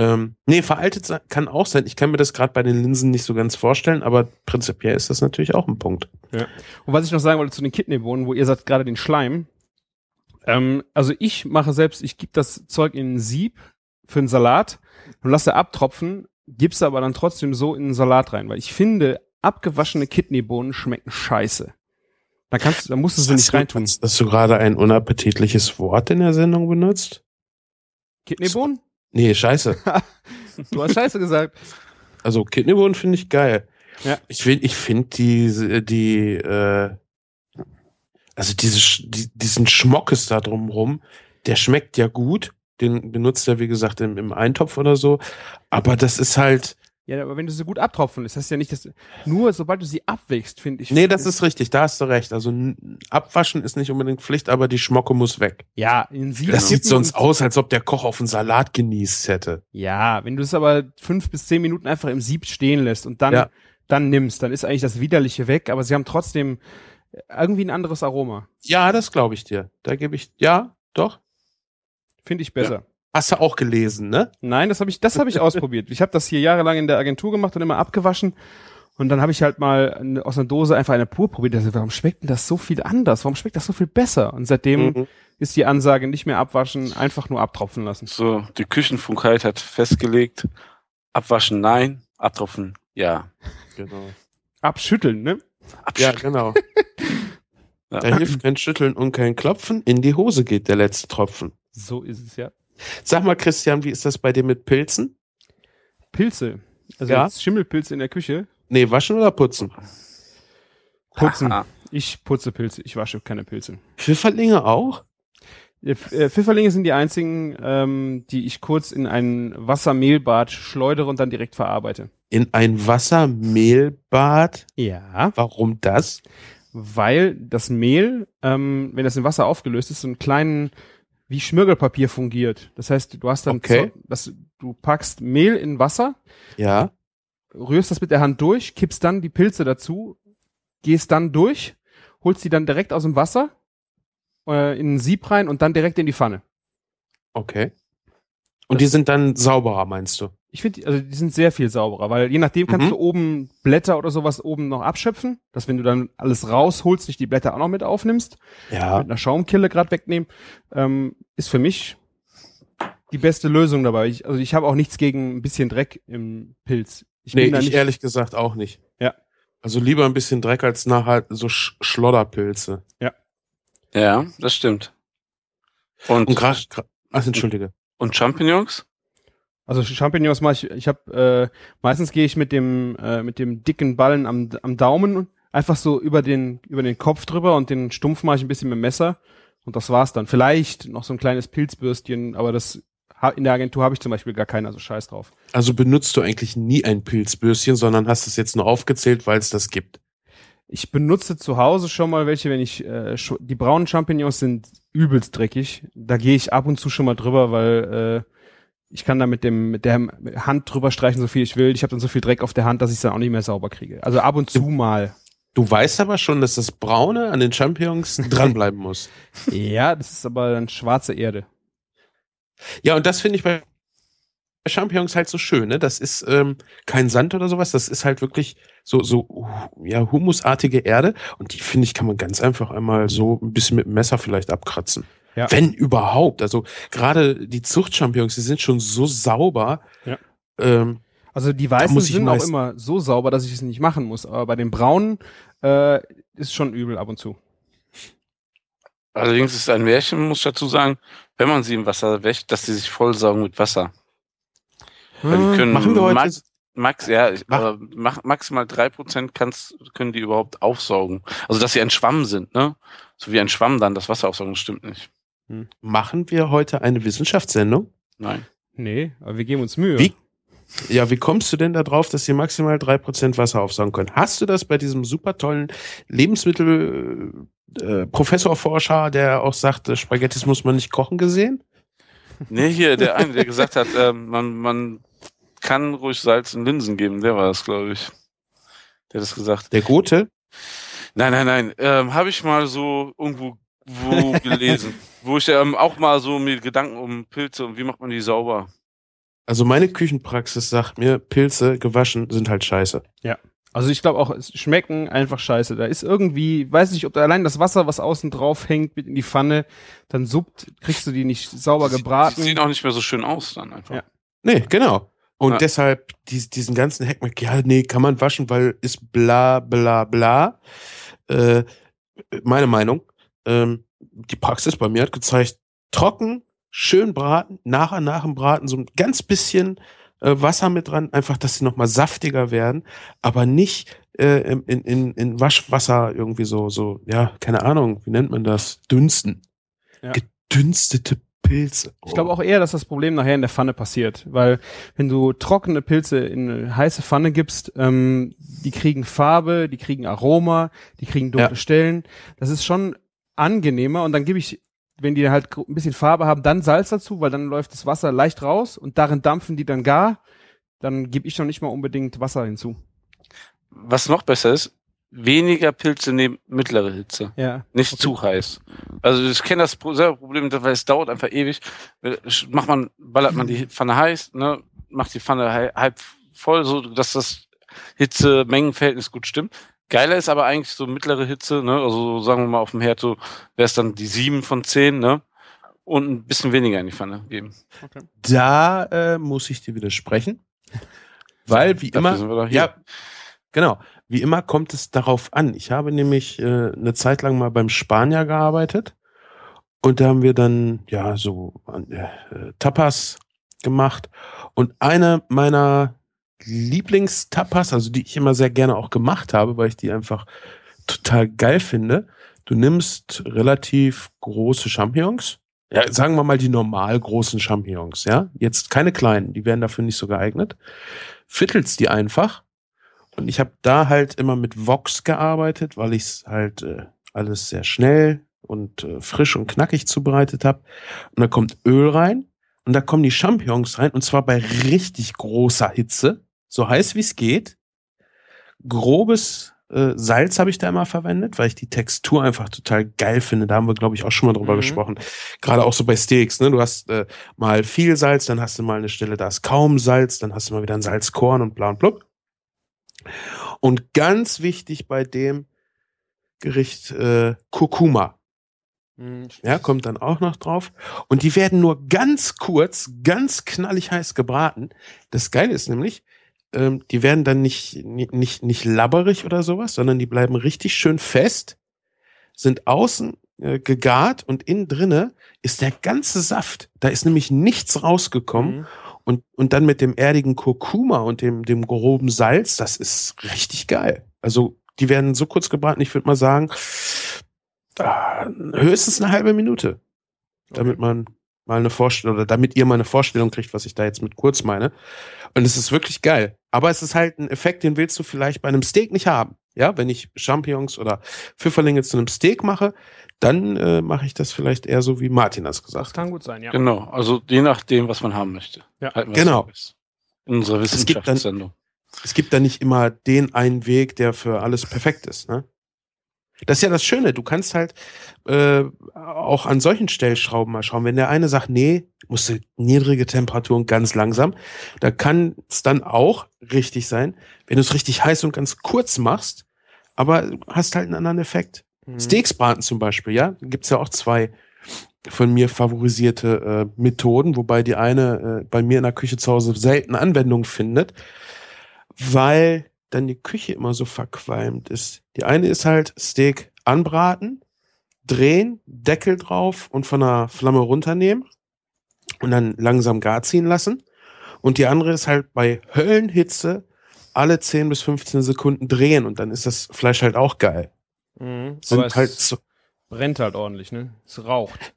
Ähm, nee, veraltet kann auch sein. Ich kann mir das gerade bei den Linsen nicht so ganz vorstellen, aber prinzipiell ist das natürlich auch ein Punkt. Und was ich noch sagen wollte zu den Kidneybohnen, wo ihr sagt gerade den Schleim. Ähm, also ich mache selbst, ich gebe das Zeug in ein Sieb für einen Salat und lasse abtropfen, gib's aber dann trotzdem so in den Salat rein, weil ich finde, abgewaschene Kidneybohnen schmecken scheiße. Da kannst du, da musst du sie nicht reintun. Hast, hast du gerade ein unappetitliches Wort in der Sendung benutzt? Kidneybohnen? Nee, scheiße. Du hast scheiße gesagt. Also Kidneybohnen finde ich geil. Ja. Ich finde, ich finde die, die, äh, also diese, die, diesen Schmockes da drumrum, der schmeckt ja gut. Den benutzt er, wie gesagt, im, im Eintopf oder so. Aber das ist halt, Ja, aber wenn du sie gut abtropfen lässt, das heißt ja nicht, dass du, nur sobald du sie abwächst, finde ich. nee, das ist richtig, da hast du recht. Also abwaschen ist nicht unbedingt Pflicht, aber die Schmocke muss weg. Ja, in Sieb Das sieht sonst aus, als ob der Koch auf einen Salat genießt hätte. Ja, wenn du es aber fünf bis zehn Minuten einfach im Sieb stehen lässt und dann, Ja. dann nimmst, dann ist eigentlich das Widerliche weg, aber sie haben trotzdem irgendwie ein anderes Aroma. Ja, das glaube ich dir. Da gebe ich, ja, doch. Finde ich besser. Hast du auch gelesen, ne? Nein, das habe ich, das habe ich ausprobiert. Ich habe das hier jahrelang in der Agentur gemacht und immer abgewaschen. Und dann habe ich halt mal eine- aus einer Dose einfach eine pur probiert. Also, warum schmeckt denn das so viel anders? Warum schmeckt das so viel besser? Und seitdem Mhm. ist die Ansage nicht mehr abwaschen, einfach nur abtropfen lassen. So, die Küchenfunkheit hat festgelegt, abwaschen nein, abtropfen ja. Genau. Abschütteln, ne? Ja, Absch genau. Ja. Da hilft kein Schütteln und kein Klopfen. In die Hose geht der letzte Tropfen. So ist es ja. Sag mal, Christian, wie ist das bei dir mit Pilzen? Pilze. Also Ja. Schimmelpilze in der Küche. Nee, waschen oder putzen? Putzen. Haha. Ich putze Pilze. Ich wasche keine Pilze. Pfifferlinge auch? Äh, Pf- Pfifferlinge sind die einzigen, ähm, die ich kurz in ein Wassermehlbad schleudere und dann direkt verarbeite. In ein Wassermehlbad? Ja. Warum das? Weil das Mehl, ähm, wenn das in Wasser aufgelöst ist, so einen kleinen, wie Schmirgelpapier fungiert. Das heißt, du hast dann, Okay. so, das, du packst Mehl in Wasser, Ja. rührst das mit der Hand durch, kippst dann die Pilze dazu, gehst dann durch, holst die dann direkt aus dem Wasser äh, in ein Sieb rein und dann direkt in die Pfanne. Okay. Und die sind dann sauberer, meinst du? Ich finde, also die sind sehr viel sauberer, weil je nachdem kannst Mhm. du oben Blätter oder sowas oben noch abschöpfen, dass wenn du dann alles rausholst, nicht die Blätter auch noch mit aufnimmst, Ja. mit einer Schaumkille gerade wegnehmen, ähm, ist für mich die beste Lösung dabei. Ich, also ich habe auch nichts gegen ein bisschen Dreck im Pilz. Ich nee, bin da ich nicht, ehrlich gesagt auch nicht. Ja. Also lieber ein bisschen Dreck als nachher so Sch Schlodderpilze. Ja, das stimmt. Und, Und gerade, ach, entschuldige. und Champignons? Also Champignons mache ich, ich habe äh, meistens gehe ich mit dem äh, mit dem dicken Ballen am, am Daumen einfach so über den über den Kopf drüber und den Stumpf mache ich ein bisschen mit dem Messer und das war's dann. Vielleicht noch so ein kleines Pilzbürstchen, aber das in der Agentur habe ich zum Beispiel gar keine, also scheiß drauf. Also benutzt du eigentlich nie ein Pilzbürstchen, sondern hast es jetzt nur aufgezählt, weil es das gibt. Ich benutze zu Hause schon mal welche, wenn ich äh, die braunen Champignons sind übelst dreckig. Da gehe ich ab und zu schon mal drüber, weil äh, ich kann da mit dem mit der Hand drüber streichen, so viel ich will. Ich habe dann so viel Dreck auf der Hand, dass ich es dann auch nicht mehr sauber kriege. Also ab und zu mal. Du weißt aber schon, dass das Braune an den Champignons dranbleiben muss. Ja, das ist aber dann schwarze Erde. Ja, und das finde ich bei Champignons halt so schön, ne? Das ist ähm, kein Sand oder sowas, das ist halt wirklich so, so ja, humusartige Erde. Und die, finde ich, kann man ganz einfach einmal so ein bisschen mit dem Messer vielleicht abkratzen. Ja. Wenn überhaupt. Also gerade die Zuchtchampignons, die sind schon so sauber. Ja. Ähm, Also die weißen muss ich sind auch immer so sauber, dass ich es nicht machen muss. Aber bei den braunen äh, ist schon übel ab und zu. Allerdings ist es ein Märchen, muss ich dazu sagen, wenn man sie im Wasser wäscht, dass sie sich vollsaugen mit Wasser. Weil die können machen wir heute. Max, Max ja, ich, Mach- maximal drei Prozent kannst, können die überhaupt aufsaugen. Also dass sie ein Schwamm sind, ne? So wie ein Schwamm dann das Wasser aufsaugen, das stimmt nicht. Machen wir heute eine Wissenschaftssendung? Nein. Nee, aber wir geben uns Mühe. Wie? Ja, wie kommst du denn da drauf, dass sie maximal drei Prozent Wasser aufsaugen können? Hast du das bei diesem super tollen Lebensmittel äh, Professorforscher, der auch sagt, äh, Spaghettis muss man nicht kochen, gesehen? Nee, hier, der eine, der gesagt hat, ähm, man, man kann ruhig Salz in Linsen geben, der war das, glaube ich. Der hat das gesagt. Der Gute? Nein, nein, nein. Ähm, Habe ich mal so irgendwo wo gelesen, wo ich ähm, auch mal so mir Gedanken um Pilze und wie macht man die sauber. Also meine Küchenpraxis sagt mir, Pilze gewaschen sind halt scheiße. Also ich glaube auch, es schmecken einfach scheiße. Da ist irgendwie, weiß nicht, ob da allein das Wasser, was außen drauf hängt, mit in die Pfanne, dann suppt, kriegst du die nicht sauber Sie- gebraten. Sie sehen auch nicht mehr so schön aus dann einfach. Ja. Nee, genau. Und Ja. deshalb dies, diesen ganzen Hackmack, ja, nee, kann man waschen, weil ist bla bla bla. Äh, meine Meinung. Ähm, die Praxis bei mir hat gezeigt, trocken, schön braten, nachher nach dem Braten so ein ganz bisschen äh, Wasser mit dran, einfach, dass sie nochmal saftiger werden, aber nicht äh, in, in, in Waschwasser irgendwie so, so, ja, keine Ahnung, wie nennt man das? Dünsten. Ja. Gedünstete Pilze. Ich glaube auch eher, dass das Problem nachher in der Pfanne passiert, weil wenn du trockene Pilze in eine heiße Pfanne gibst, ähm, die kriegen Farbe, die kriegen Aroma, die kriegen dunkle Ja. Stellen. Das ist schon angenehmer und dann gebe ich, wenn die halt ein bisschen Farbe haben, dann Salz dazu, weil dann läuft das Wasser leicht raus und darin dampfen die dann gar. Dann gebe ich noch nicht mal unbedingt Wasser hinzu. Was noch besser ist, weniger Pilze nehmen mittlere Hitze. Ja. Nicht zu heiß. Also ich kenne das Pro- selbe Problem, weil es dauert einfach ewig. Äh, Macht man, ballert man die Pfanne heiß, ne, macht die Pfanne halb voll, so dass das Hitze-Mengen-Verhältnis gut stimmt. Geiler ist aber eigentlich so mittlere Hitze, ne? Also sagen wir mal auf dem Herd so wäre es dann die sieben von zehn, ne? Und ein bisschen weniger in die Pfanne geben. Da äh, muss ich dir widersprechen. Weil, wie Dafür immer, sind wir doch hier. ja, genau, wie immer kommt es darauf an. Ich habe nämlich äh, eine Zeit lang mal beim Spanier gearbeitet und da haben wir dann, ja, so äh, Tapas gemacht und eine meiner Lieblingstapas, also die ich immer sehr gerne auch gemacht habe, weil ich die einfach total geil finde. Du nimmst relativ große Champignons, ja, sagen wir mal die normal großen Champignons, ja. Jetzt keine kleinen, die wären dafür nicht so geeignet. Viertelst die einfach. Und ich habe da halt immer mit Vox gearbeitet, weil ich es halt äh, alles sehr schnell und äh, frisch und knackig zubereitet habe. Und da kommt Öl rein und da kommen die Champignons rein und zwar bei richtig großer Hitze, so heiß wie es geht. Grobes äh, Salz habe ich da immer verwendet, weil ich die Textur einfach total geil finde. Da haben wir, glaube ich, auch schon mal drüber Mhm. gesprochen. Gerade auch so bei Steaks, ne? Du hast äh, mal viel Salz, dann hast du mal eine Stelle, da ist kaum Salz, dann hast du mal wieder ein Salzkorn und bla und blub. Und ganz wichtig bei dem Gericht äh, Kurkuma. Mhm. Ja, kommt dann auch noch drauf. Und die werden nur ganz kurz, ganz knallig heiß gebraten. Das Geile ist nämlich, ähm, die werden dann nicht, nicht, nicht, labberig oder sowas, sondern die bleiben richtig schön fest, sind außen äh, gegart und innen drinne ist der ganze Saft. Da ist nämlich nichts rausgekommen. Mhm. Und, und dann mit dem erdigen Kurkuma und dem, dem groben Salz, das ist richtig geil. Also die werden so kurz gebraten, ich würde mal sagen, ah, höchstens eine halbe Minute, damit man mal eine Vorstellung oder damit ihr mal eine Vorstellung kriegt, was ich da jetzt mit kurz meine. Und es ist wirklich geil. Aber es ist halt ein Effekt, den willst du vielleicht bei einem Steak nicht haben. Ja, wenn ich Champignons oder Pfifferlinge zu einem Steak mache, dann äh, mache ich das vielleicht eher so, wie Martin das gesagt Das hat. kann gut sein, ja. Genau, also je nachdem, was man haben möchte. Ja. Halten Genau. In unserer Es gibt dann- Wissenschaftssendung. es gibt da nicht immer den einen Weg, der für alles perfekt ist. Ne? Das ist ja das Schöne. Du kannst halt äh, auch an solchen Stellschrauben mal schauen. Wenn der eine sagt, nee, musst du niedrige Temperaturen ganz langsam, da kann es dann auch richtig sein, wenn du es richtig heiß und ganz kurz machst, aber hast halt einen anderen Effekt. Mhm. Steaks braten zum Beispiel, ja, da gibt's ja auch zwei von mir favorisierte äh, Methoden, wobei die eine äh, bei mir in der Küche zu Hause selten Anwendung findet, weil dann die Küche immer so verqualmt ist. Die eine ist halt Steak anbraten, drehen, Deckel drauf und von der Flamme runternehmen und dann langsam gar ziehen lassen. Und die andere ist halt bei Höllenhitze alle 10 bis 15 Sekunden drehen und dann ist das Fleisch halt auch geil. Mhm. Sind halt so, brennt halt ordentlich, ne? Es raucht.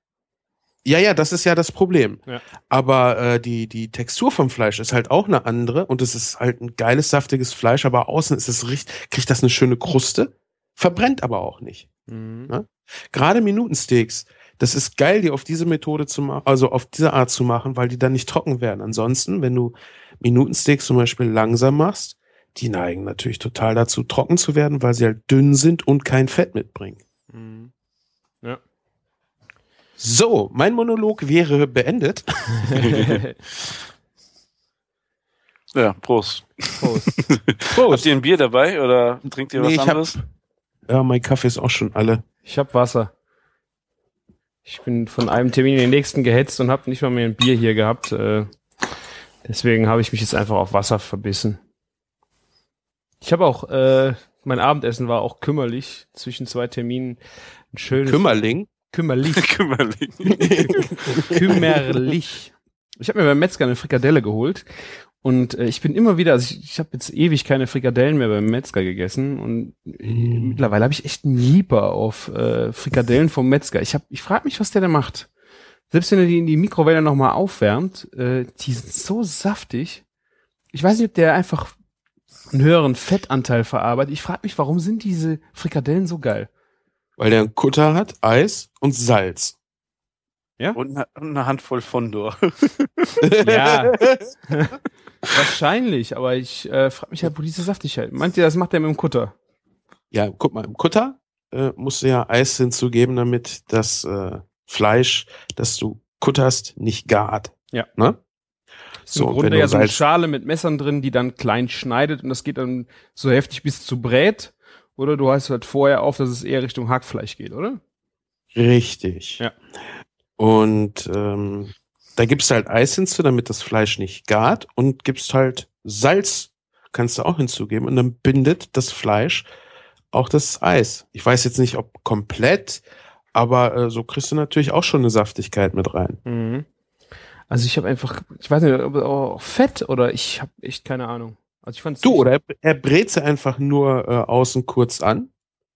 Ja, ja, das ist ja das Problem. Ja. Aber äh, die, die Textur vom Fleisch ist halt auch eine andere und es ist halt ein geiles, saftiges Fleisch, aber außen ist es richtig, kriegt das eine schöne Kruste, verbrennt aber auch nicht. Mhm. Ja. Gerade Minutensteaks, das ist geil, die auf diese Methode zu machen, also auf diese Art zu machen, weil die dann nicht trocken werden. Ansonsten, wenn du Minutensteaks zum Beispiel langsam machst, die neigen natürlich total dazu, trocken zu werden, weil sie halt dünn sind und kein Fett mitbringen. Mhm. So, mein Monolog wäre beendet. Ja, Prost. Prost. Habt ihr ein Bier dabei oder trinkt ihr was Nee, ich hab- anderes? Ja, mein Kaffee ist auch schon alle. Ich hab Wasser. Ich bin von einem Termin in den nächsten gehetzt und habe nicht mal mehr ein Bier hier gehabt. Äh, deswegen habe ich mich jetzt einfach auf Wasser verbissen. Ich habe auch, äh, mein Abendessen war auch kümmerlich zwischen zwei Terminen. Ein schönes Kümmerling. Kümmerlich. Kümmerling. kümmerlich. Ich habe mir beim Metzger eine Frikadelle geholt und äh, ich bin immer wieder, also ich, ich habe jetzt ewig keine Frikadellen mehr beim Metzger gegessen und Mm. mittlerweile habe ich echt einen Lieber auf äh, Frikadellen vom Metzger. Ich hab, ich frage mich, was der da macht. Selbst wenn er die in die Mikrowelle nochmal aufwärmt, äh, die sind so saftig. Ich weiß nicht, ob der einfach einen höheren Fettanteil verarbeitet. Ich frage mich, warum sind diese Frikadellen so geil? Weil der einen Kutter hat, Eis und Salz. Und eine, und eine Handvoll Fondor. Ja. Wahrscheinlich, aber ich äh, frage mich halt, wo diese Saftigkeit. Meint ihr, das macht er mit dem Kutter? Ja, guck mal, im Kutter äh, musst du ja Eis hinzugeben, damit das äh, Fleisch, das du kutterst, nicht gart. Ja. Ne? Ist So, Im Grunde ja so eine Schale mit Messern drin, die dann klein schneidet und das geht dann so heftig bis zu Brät. Oder du hast halt vorher auf, dass es eher Richtung Hackfleisch geht, oder? Richtig. Ja. Und ähm, da gibst du halt Eis hinzu, damit das Fleisch nicht gart und gibst halt Salz, kannst du auch hinzugeben und dann bindet das Fleisch auch das Eis. Ich weiß jetzt nicht, ob komplett, aber äh, so kriegst du natürlich auch schon eine Saftigkeit mit rein. Mhm. Also ich habe einfach, ich weiß nicht, ob auch Fett oder ich habe echt keine Ahnung. Also ich fand's Du, oder er, er brät sie einfach nur äh, außen kurz an.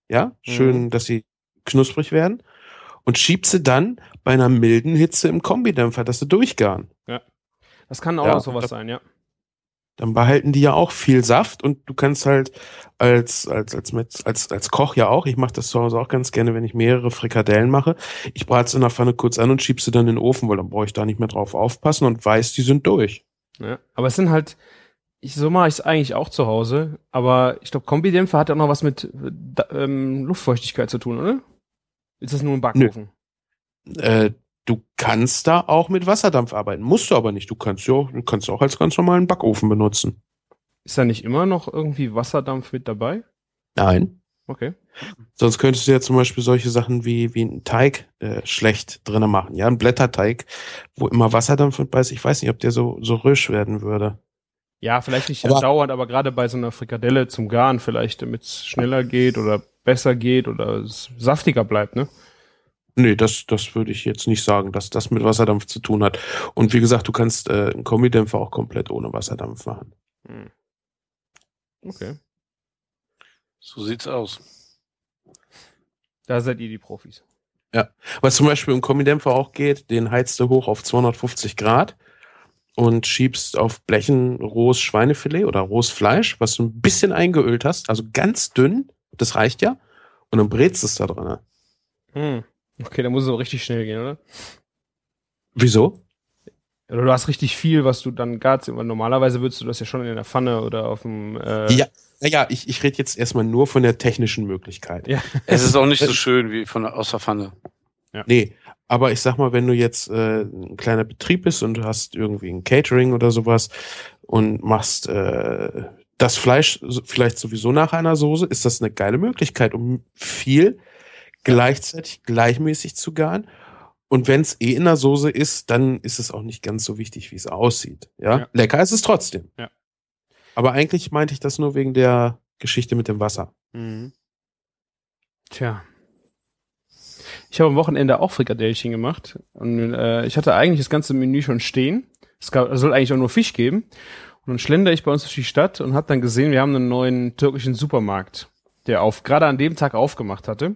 Ja, schön, Mhm. dass sie knusprig werden. Und schiebt sie dann bei einer milden Hitze im Kombidämpfer, dass sie durchgaren. Das kann auch Ja, sowas das- sein, ja. Dann behalten die ja auch viel Saft und du kannst halt als als als Metz- als als Koch ja auch. Ich mache das zu Hause auch ganz gerne, wenn ich mehrere Frikadellen mache. Ich brate sie in der Pfanne kurz an und schieb sie dann in den Ofen, weil dann brauche ich da nicht mehr drauf aufpassen und weiß, die sind durch. ja. Aber es sind halt, ich, so mache ich es eigentlich auch zu Hause, aber ich glaube, Kombidämpfer hat ja auch noch was mit äh, ähm, Luftfeuchtigkeit zu tun, oder? Ist das nur ein Backofen? Äh, du kannst da auch mit Wasserdampf arbeiten, musst du aber nicht. Du kannst ja auch, du kannst auch als ganz normalen Backofen benutzen. Ist da nicht immer noch irgendwie Wasserdampf mit dabei? Nein. Okay. Sonst könntest du ja zum Beispiel solche Sachen wie, wie einen Teig äh, schlecht drinnen machen. Ja, ein Blätterteig, wo immer Wasserdampf und beißt. Ich weiß nicht, ob der so, so rösch werden würde. Ja, vielleicht nicht Aber- dauernd, aber gerade bei so einer Frikadelle zum Garen vielleicht, damit es schneller geht oder besser geht oder es saftiger bleibt, ne? Nee, das, das würde ich jetzt nicht sagen, dass das mit Wasserdampf zu tun hat. Und wie gesagt, du kannst äh, einen Kombidämpfer auch komplett ohne Wasserdampf machen. Hm. Okay. So sieht's aus. Da seid ihr die Profis. Was zum Beispiel im Kombidämpfer auch geht, den heizt du hoch auf 250 Grad und schiebst auf Blechen rohes Schweinefilet oder rohes Fleisch, was du ein bisschen eingeölt hast, also ganz dünn, das reicht ja, und dann brätst es da drin. Hm. Okay, da muss es auch richtig schnell gehen, oder? Wieso? Oder du hast richtig viel, was du dann garst. weil Normalerweise würdest du das ja schon in der Pfanne oder auf dem. Äh, Ja. Naja, ich, ich rede jetzt erstmal nur von der technischen Möglichkeit. Ja. Es ist auch nicht so schön wie von der, aus der Pfanne. Nee, aber ich sag mal, wenn du jetzt äh, ein kleiner Betrieb bist und du hast irgendwie ein Catering oder sowas und machst äh, das Fleisch vielleicht sowieso nach einer Soße, ist das eine geile Möglichkeit, um viel gleichzeitig gleichmäßig zu garen. Und wenn es eh in der Soße ist, dann ist es auch nicht ganz so wichtig, wie es aussieht. Ja? Ja. lecker ist es trotzdem. Ja. Aber eigentlich meinte ich das nur wegen der Geschichte mit dem Wasser. Mhm. Tja. Ich habe am Wochenende auch Frikadellchen gemacht. Und äh, ich hatte eigentlich das ganze Menü schon stehen. Es, gab, es soll eigentlich auch nur Fisch geben. Und dann schlender ich bei uns durch die Stadt und habe dann gesehen, wir haben einen neuen türkischen Supermarkt, der auf gerade an dem Tag aufgemacht hatte.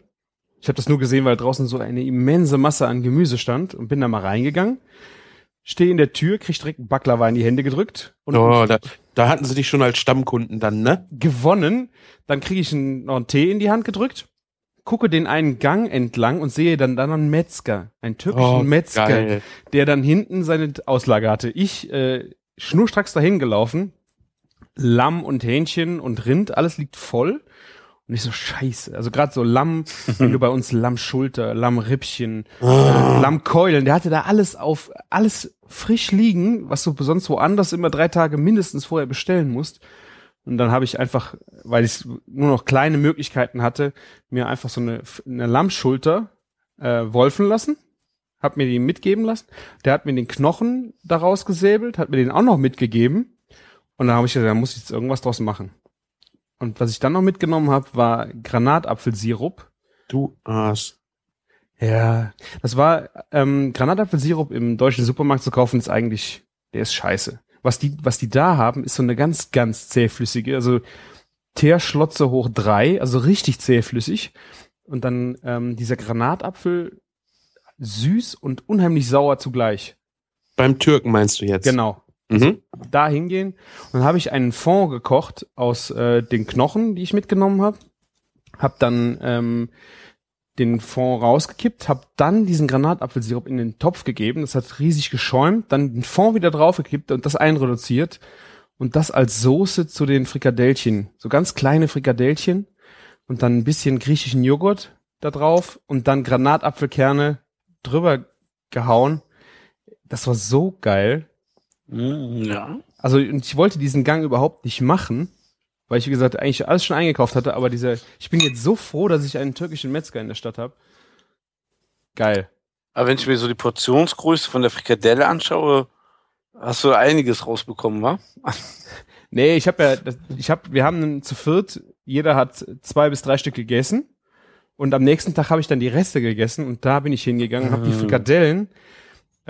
Ich habe das nur gesehen, weil draußen so eine immense Masse an Gemüse stand und bin da mal reingegangen. Stehe in der Tür, krieg direkt einen Baklava in die Hände gedrückt und Oh, da, da hatten sie dich schon als Stammkunden dann, ne? gewonnen. Dann kriege ich einen, noch einen Tee in die Hand gedrückt, gucke den einen Gang entlang und sehe dann dann einen Metzger, einen türkischen Oh, Metzger, geil. der dann hinten seine Auslage hatte. Ich äh, schnurstracks dahin gelaufen, Lamm und Hähnchen und Rind, alles liegt voll. Und ich so, scheiße. Also gerade so Lamm, wenn du bei uns Lammschulter, Lammrippchen, äh, Lammkeulen, der hatte da alles auf, alles frisch liegen, was du sonst woanders immer drei Tage mindestens vorher bestellen musst. Und dann habe ich einfach, weil ich nur noch kleine Möglichkeiten hatte, mir einfach so eine, eine Lammschulter äh, wolfen lassen, hab mir die mitgeben lassen. Der hat mir den Knochen daraus gesäbelt, hat mir den auch noch mitgegeben. Und dann habe ich gesagt, da muss ich jetzt irgendwas draus machen. Und was ich dann noch mitgenommen habe, war Granatapfelsirup. Du Arsch. Ja, das war ähm, Granatapfelsirup im deutschen Supermarkt zu kaufen, ist eigentlich, der ist scheiße. Was die, was die da haben, ist so eine ganz, ganz zähflüssige, also Teerschlotze hoch drei, also richtig zähflüssig. Und dann ähm, dieser Granatapfel süß und unheimlich sauer zugleich. Beim Türken meinst du jetzt? Genau. Mhm. da hingehen. Und dann habe ich einen Fond gekocht aus äh, den Knochen, die ich mitgenommen habe. Hab dann ähm, den Fond rausgekippt, hab dann diesen Granatapfelsirup in den Topf gegeben. Das hat riesig geschäumt. Dann den Fond wieder draufgekippt und das einreduziert. Und das als Soße zu den Frikadellchen. So ganz kleine Frikadellchen. Und dann ein bisschen griechischen Joghurt da drauf. Und dann Granatapfelkerne drüber gehauen. Das war so geil. Mm, Ja. Also und ich wollte diesen Gang überhaupt nicht machen, weil ich wie gesagt eigentlich alles schon eingekauft hatte, aber dieser ich bin jetzt so froh, dass ich einen türkischen Metzger in der Stadt habe. Geil. Aber wenn ich mir so die Portionsgröße von der Frikadelle anschaue, hast du einiges rausbekommen, wa? Nee, ich habe ja ich habe wir haben zu viert, jeder hat zwei bis drei Stück gegessen und am nächsten Tag habe ich dann die Reste gegessen und da bin ich hingegangen habe die Ah. Frikadellen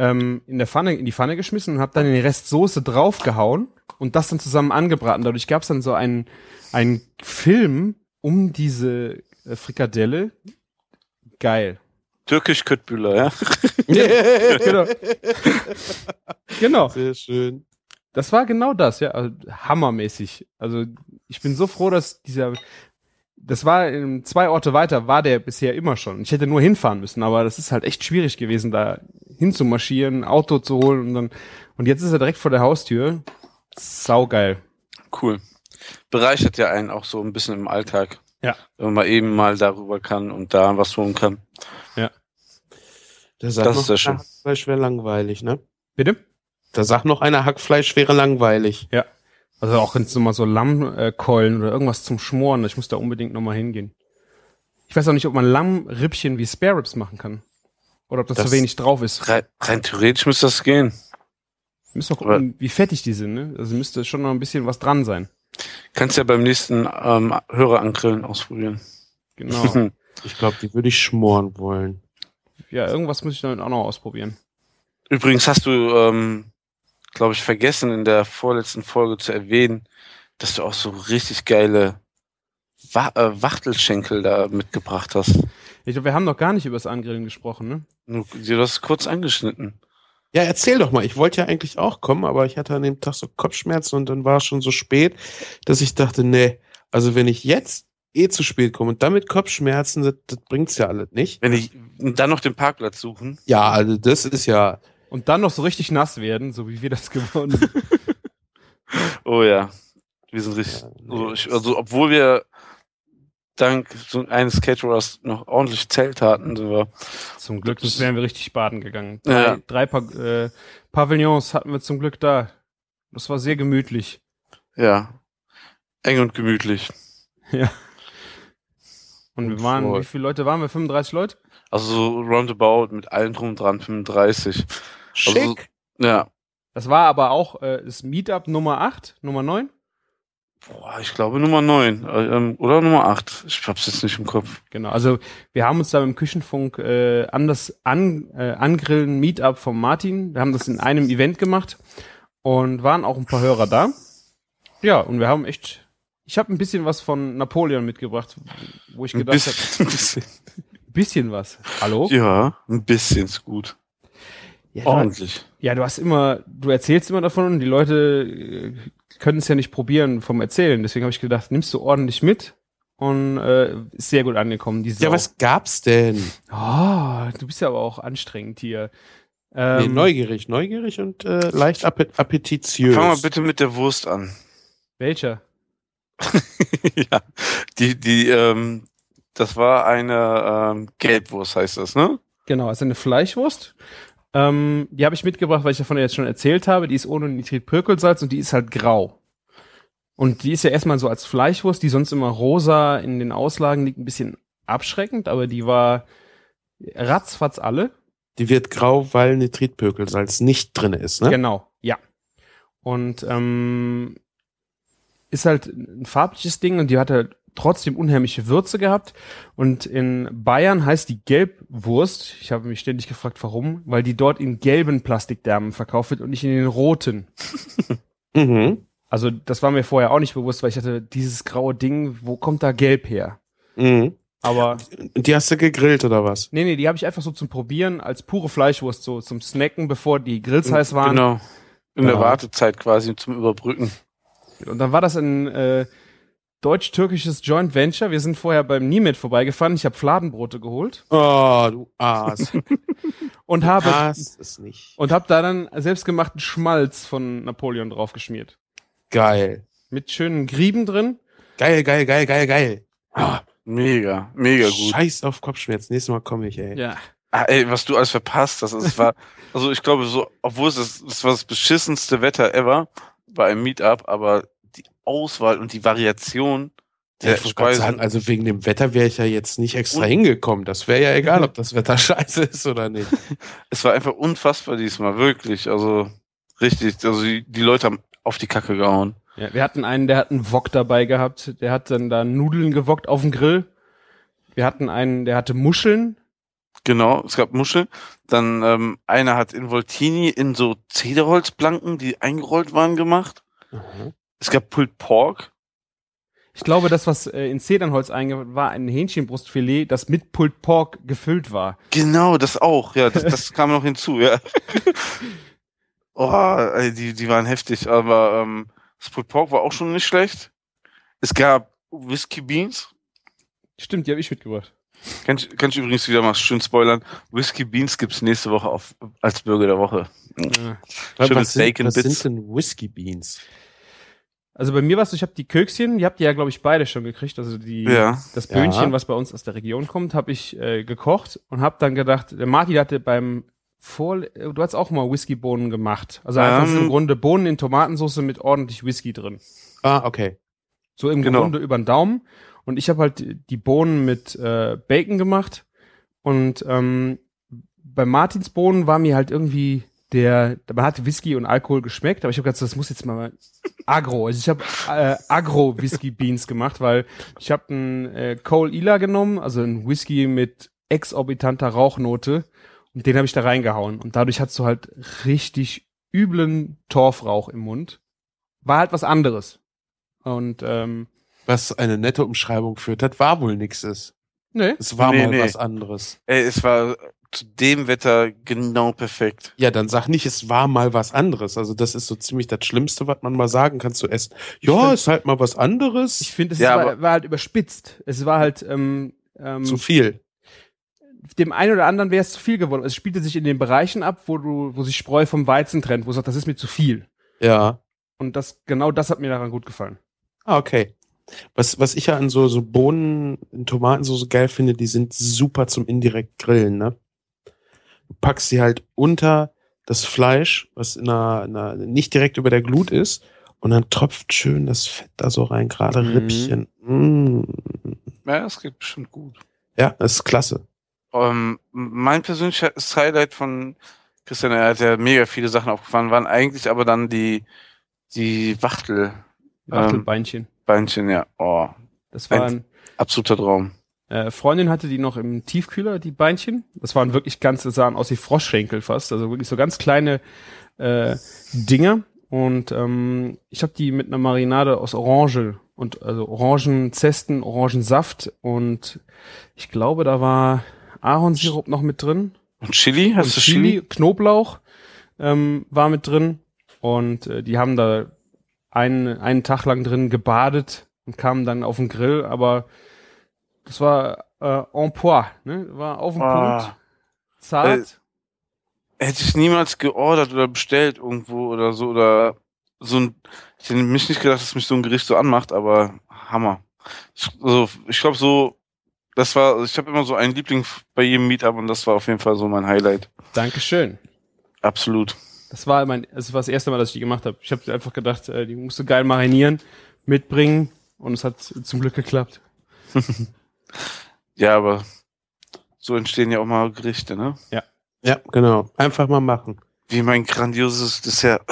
ähm, in der Pfanne in die Pfanne geschmissen und habe dann den Rest Soße draufgehauen und das dann zusammen angebraten. Dadurch gab es dann so einen einen Film um diese äh, Frikadelle. Geil. Türkisch Köttbühler, ja? genau. genau. Sehr schön. Das war genau das, ja. Also, hammermäßig. Also ich bin so froh, dass dieser. Das war in zwei Orte weiter, war der bisher immer schon. Ich hätte nur hinfahren müssen, aber das ist halt echt schwierig gewesen, da hinzumarschieren, ein Auto zu holen und dann. Und jetzt ist er direkt vor der Haustür. Saugeil. Cool. Bereichert ja einen auch so ein bisschen im Alltag. Ja. Wenn man mal eben mal darüber kann und da was holen kann. Der sagt Das noch, ist sehr schön. Hackfleisch wäre langweilig, ne? Bitte? Da sagt noch einer, Hackfleisch wäre langweilig. Also auch wenn es nochmal so Lammkeulen oder irgendwas zum Schmoren, ich muss da unbedingt nochmal hingehen. Ich weiß auch nicht, ob man Lammrippchen wie Spare Ribs machen kann. Oder ob das, Das- zu wenig drauf ist. Rein, rein theoretisch müsste das gehen. Müssen wir gucken, wie fettig die sind, ne? Also müsste schon noch ein bisschen was dran sein. Kannst ja beim nächsten ähm, Hörer angrillen ausprobieren. Genau. Ich glaube, die würde ich schmoren wollen. ja, irgendwas muss ich damit auch noch ausprobieren. Übrigens hast du, ähm, glaube ich, vergessen in der vorletzten Folge zu erwähnen, dass du auch so richtig geile Wa äh, Wachtelschenkel da mitgebracht hast. Ich glaube, wir haben noch gar nicht über das Angrillen gesprochen, ne? Nur- Du hast es kurz angeschnitten. Ja, erzähl doch mal. Ich wollte ja eigentlich auch kommen, aber ich hatte an dem Tag so Kopfschmerzen und dann war es schon so spät, dass ich dachte, nee, also wenn ich jetzt eh zu spät komme und damit Kopfschmerzen, das, das bringt's ja alles nicht. Wenn ich dann noch den Parkplatz suchen. Ja, also das ist ja, Und dann noch so richtig nass werden, so wie wir das gewonnen sind. Oh ja, wir sind richtig. Ja, also, ich, das- also obwohl wir dank so eines Caterers noch ordentlich Zelt hatten, sind wir Zum Glück, sonst wären wir richtig baden gegangen. Drei, Ja. drei pa äh, Pavillons hatten wir zum Glück da. Das war sehr gemütlich. ja eng und gemütlich. Und wir waren, voll. wie viele Leute waren wir? 35 Leute? Also so roundabout mit allem drum und dran 35. schick. Ja, Das war aber auch äh, das Meetup Nummer 8, Nummer 9. Boah, ich glaube Nummer 9 äh, ähm, oder Nummer 8. Ich hab's jetzt nicht im Kopf. Genau, also wir haben uns da im Küchenfunk äh, an das an, äh, Angrillen Meetup von Martin. Wir haben das in einem Event gemacht und waren auch ein paar Hörer da. Ja, und wir haben echt, ich habe ein bisschen was von Napoleon mitgebracht, wo ich gedacht habe, bisschen, ein bisschen was. Hallo? Ja, ein bisschen ist gut. Ja, du, Ordentlich. ja, du hast immer, du erzählst immer davon und die Leute äh, können es ja nicht probieren vom Erzählen. Deswegen habe ich gedacht, nimmst du ordentlich mit und äh, ist sehr gut angekommen. Die Ja, was gab's denn? Oh, du bist ja aber auch anstrengend hier. Nee, Ähm, neugierig, neugierig und äh, leicht appet appetitiös. Fang mal bitte mit der Wurst an. welcher? ja, die, die, ähm, das war eine ähm, Gelbwurst, heißt das, ne? Genau, also eine Fleischwurst. Ähm, die habe ich mitgebracht, weil ich davon jetzt schon erzählt habe. Die ist ohne Nitritpökelsalz und die ist halt grau. Und die ist ja erstmal so als Fleischwurst, die sonst immer rosa in den Auslagen liegt, ein bisschen abschreckend, aber die war ratzfatz alle. Die wird grau, weil Nitritpökelsalz nicht drin ist, ne? Genau, ja. Und ähm, ist halt ein farbliches Ding und die hat halt trotzdem unheimliche Würze gehabt. Und in Bayern heißt die Gelbwurst, ich habe mich ständig gefragt, warum, weil die dort in gelben Plastikdärmen verkauft wird und nicht in den roten. Mhm. Also das war mir vorher auch nicht bewusst, weil ich hatte dieses graue Ding, wo kommt da Gelb her? Mhm. Aber Die hast du gegrillt oder was? nee, nee, die habe ich einfach so zum Probieren als pure Fleischwurst, so zum Snacken, bevor die Grills heiß waren. Genau. In der Genau. Wartezeit quasi zum Überbrücken. Und dann war das ein äh, deutsch-türkisches Joint Venture. Wir sind vorher beim Niemet vorbeigefahren. Ich habe Fladenbrote geholt Oh, du Aas. und habe Aas es nicht. und habe da dann selbstgemachten Schmalz von Napoleon draufgeschmiert. Geil. Mit schönen Grieben drin. Geil, geil, geil, geil, geil. Ah, Mega, mega gut. Scheiß auf Kopfschmerzen. Nächstes Mal komme ich, ey. Ja. Ah, ey, was du alles verpasst hast, es war, also ich glaube so, obwohl es das, das war das beschissenste Wetter ever bei einem Meetup, aber Auswahl und die Variation der ich Speisen, sagen, also wegen dem Wetter wäre ich ja jetzt nicht extra Und- hingekommen. Das wäre ja egal, ob das Wetter scheiße ist oder nicht. es war einfach unfassbar diesmal, wirklich, also richtig, also die, die Leute haben auf die Kacke gehauen. ja. Wir hatten einen, der hat einen Wok dabei gehabt. Der hat dann da Nudeln gewockt auf dem Grill. Wir hatten einen, der hatte Muscheln. Genau, es gab Muscheln. Dann ähm, einer hat Involtini in so Zederholzplanken, die eingerollt waren, gemacht. Mhm. Es gab Pulled Pork. Ich glaube, das, was äh, in Zedernholz eingebaut war, ein Hähnchenbrustfilet, das mit Pulled Pork gefüllt war. Genau, das auch. Ja, das, das kam noch hinzu, ja. oh, die, die waren heftig, aber ähm, das Pulled Pork war auch schon nicht schlecht. Es gab Whiskey Beans. Stimmt, die habe ich mitgebracht. Kann ich, kann ich übrigens wieder mal schön spoilern. Whiskey Beans gibt's nächste Woche auf, als Burger der Woche. Ja. Schönes was sind, Bacon was Bits. sind denn Whiskey Beans? Also bei mir war es so, ich habe die Kökschen, die habt ihr ja, glaube ich, beide schon gekriegt. Also die, Ja. das Böhnchen, Ja. was bei uns aus der Region kommt, habe ich äh, gekocht und habe dann gedacht, der Martin hatte beim Vor... Du hast auch mal Whiskybohnen gemacht. Also einfach Ähm. im Grunde Bohnen in Tomatensauce mit ordentlich Whisky drin. Ah, okay. So im Genau. Grunde über den Daumen. Und ich habe halt die Bohnen mit äh, Bacon gemacht. Und ähm, bei Martins Bohnen war mir halt irgendwie der, man hatte Whisky und Alkohol geschmeckt, aber ich habe gedacht, das muss jetzt mal Agro. Also ich habe äh, Agro Whisky Beans gemacht, weil ich habe einen äh, Cole Ila genommen, also ein Whisky mit exorbitanter Rauchnote und den habe ich da reingehauen und dadurch hast du halt richtig üblen Torfrauch im Mund. War halt was anderes. Und ähm, Was eine nette Umschreibung führt hat, war wohl nix ist. ne, Es war Nee, mal nee. was anderes. Ey, es war zu dem Wetter genau perfekt. Ja, dann sag nicht, es war mal was anderes. Also das ist so ziemlich das Schlimmste, was man mal sagen kann zu essen. Ja, find- ist halt mal was anderes. ich finde, es Ja, war, war halt überspitzt. Es war halt ähm, ähm, zu viel. dem einen oder anderen wäre es zu viel geworden. Es spielte sich in den Bereichen ab, wo du, wo sich Spreu vom Weizen trennt, wo du sagst, das ist mir zu viel. Ja. Und das, genau das hat mir daran gut gefallen. Ah, okay. Was, was ich ja an so, so Bohnen in Tomatensauce geil finde, die sind super zum indirekt grillen, ne? Du packst sie halt unter das Fleisch, was in einer, in einer, nicht direkt über der Glut ist, und dann tropft schön das Fett da so rein, gerade Mhm. Rippchen. Mm. Ja, das geht bestimmt gut. Ja, das ist klasse. Ähm, mein persönliches Highlight von Christian, er hat ja mega viele Sachen aufgefahren, waren eigentlich aber dann die, die Wachtelbeinchen, Wachtelbeinchen. ja. Oh, Das war ein, absoluter Traum. Äh, Freundin hatte die noch im Tiefkühler, die Beinchen. Das waren wirklich ganz, das sahen aus wie Froschschenkel fast. Also wirklich so ganz kleine äh, Dinger. Und ähm, ich habe die mit einer Marinade aus Orange und also Orangenzesten, Orangensaft und ich glaube, da war Ahornsirup noch mit drin. Und Chili? Hast und du Chili, Chili? Knoblauch ähm, war mit drin. Und äh, die haben da einen, einen Tag lang drin gebadet und kamen dann auf den Grill, aber das war äh, en pois, ne? War auf dem Ah. Punkt, zart. Hätte ich niemals geordert oder bestellt irgendwo oder so oder so ein, ich hätte mich nicht gedacht, dass mich so ein Gericht so anmacht, aber Hammer. Ich, also, ich glaube so, das war, ich habe immer so einen Liebling bei jedem Meetup und das war auf jeden Fall so mein Highlight. Dankeschön. Absolut. Das war mein, das war das erste Mal, dass ich die gemacht habe. Ich habe einfach gedacht, äh, die musst du geil marinieren, mitbringen und es hat zum Glück geklappt. Ja, aber so entstehen ja auch mal Gerichte, ne? Ja, genau. Einfach mal machen. Wie mein grandioses Dessert.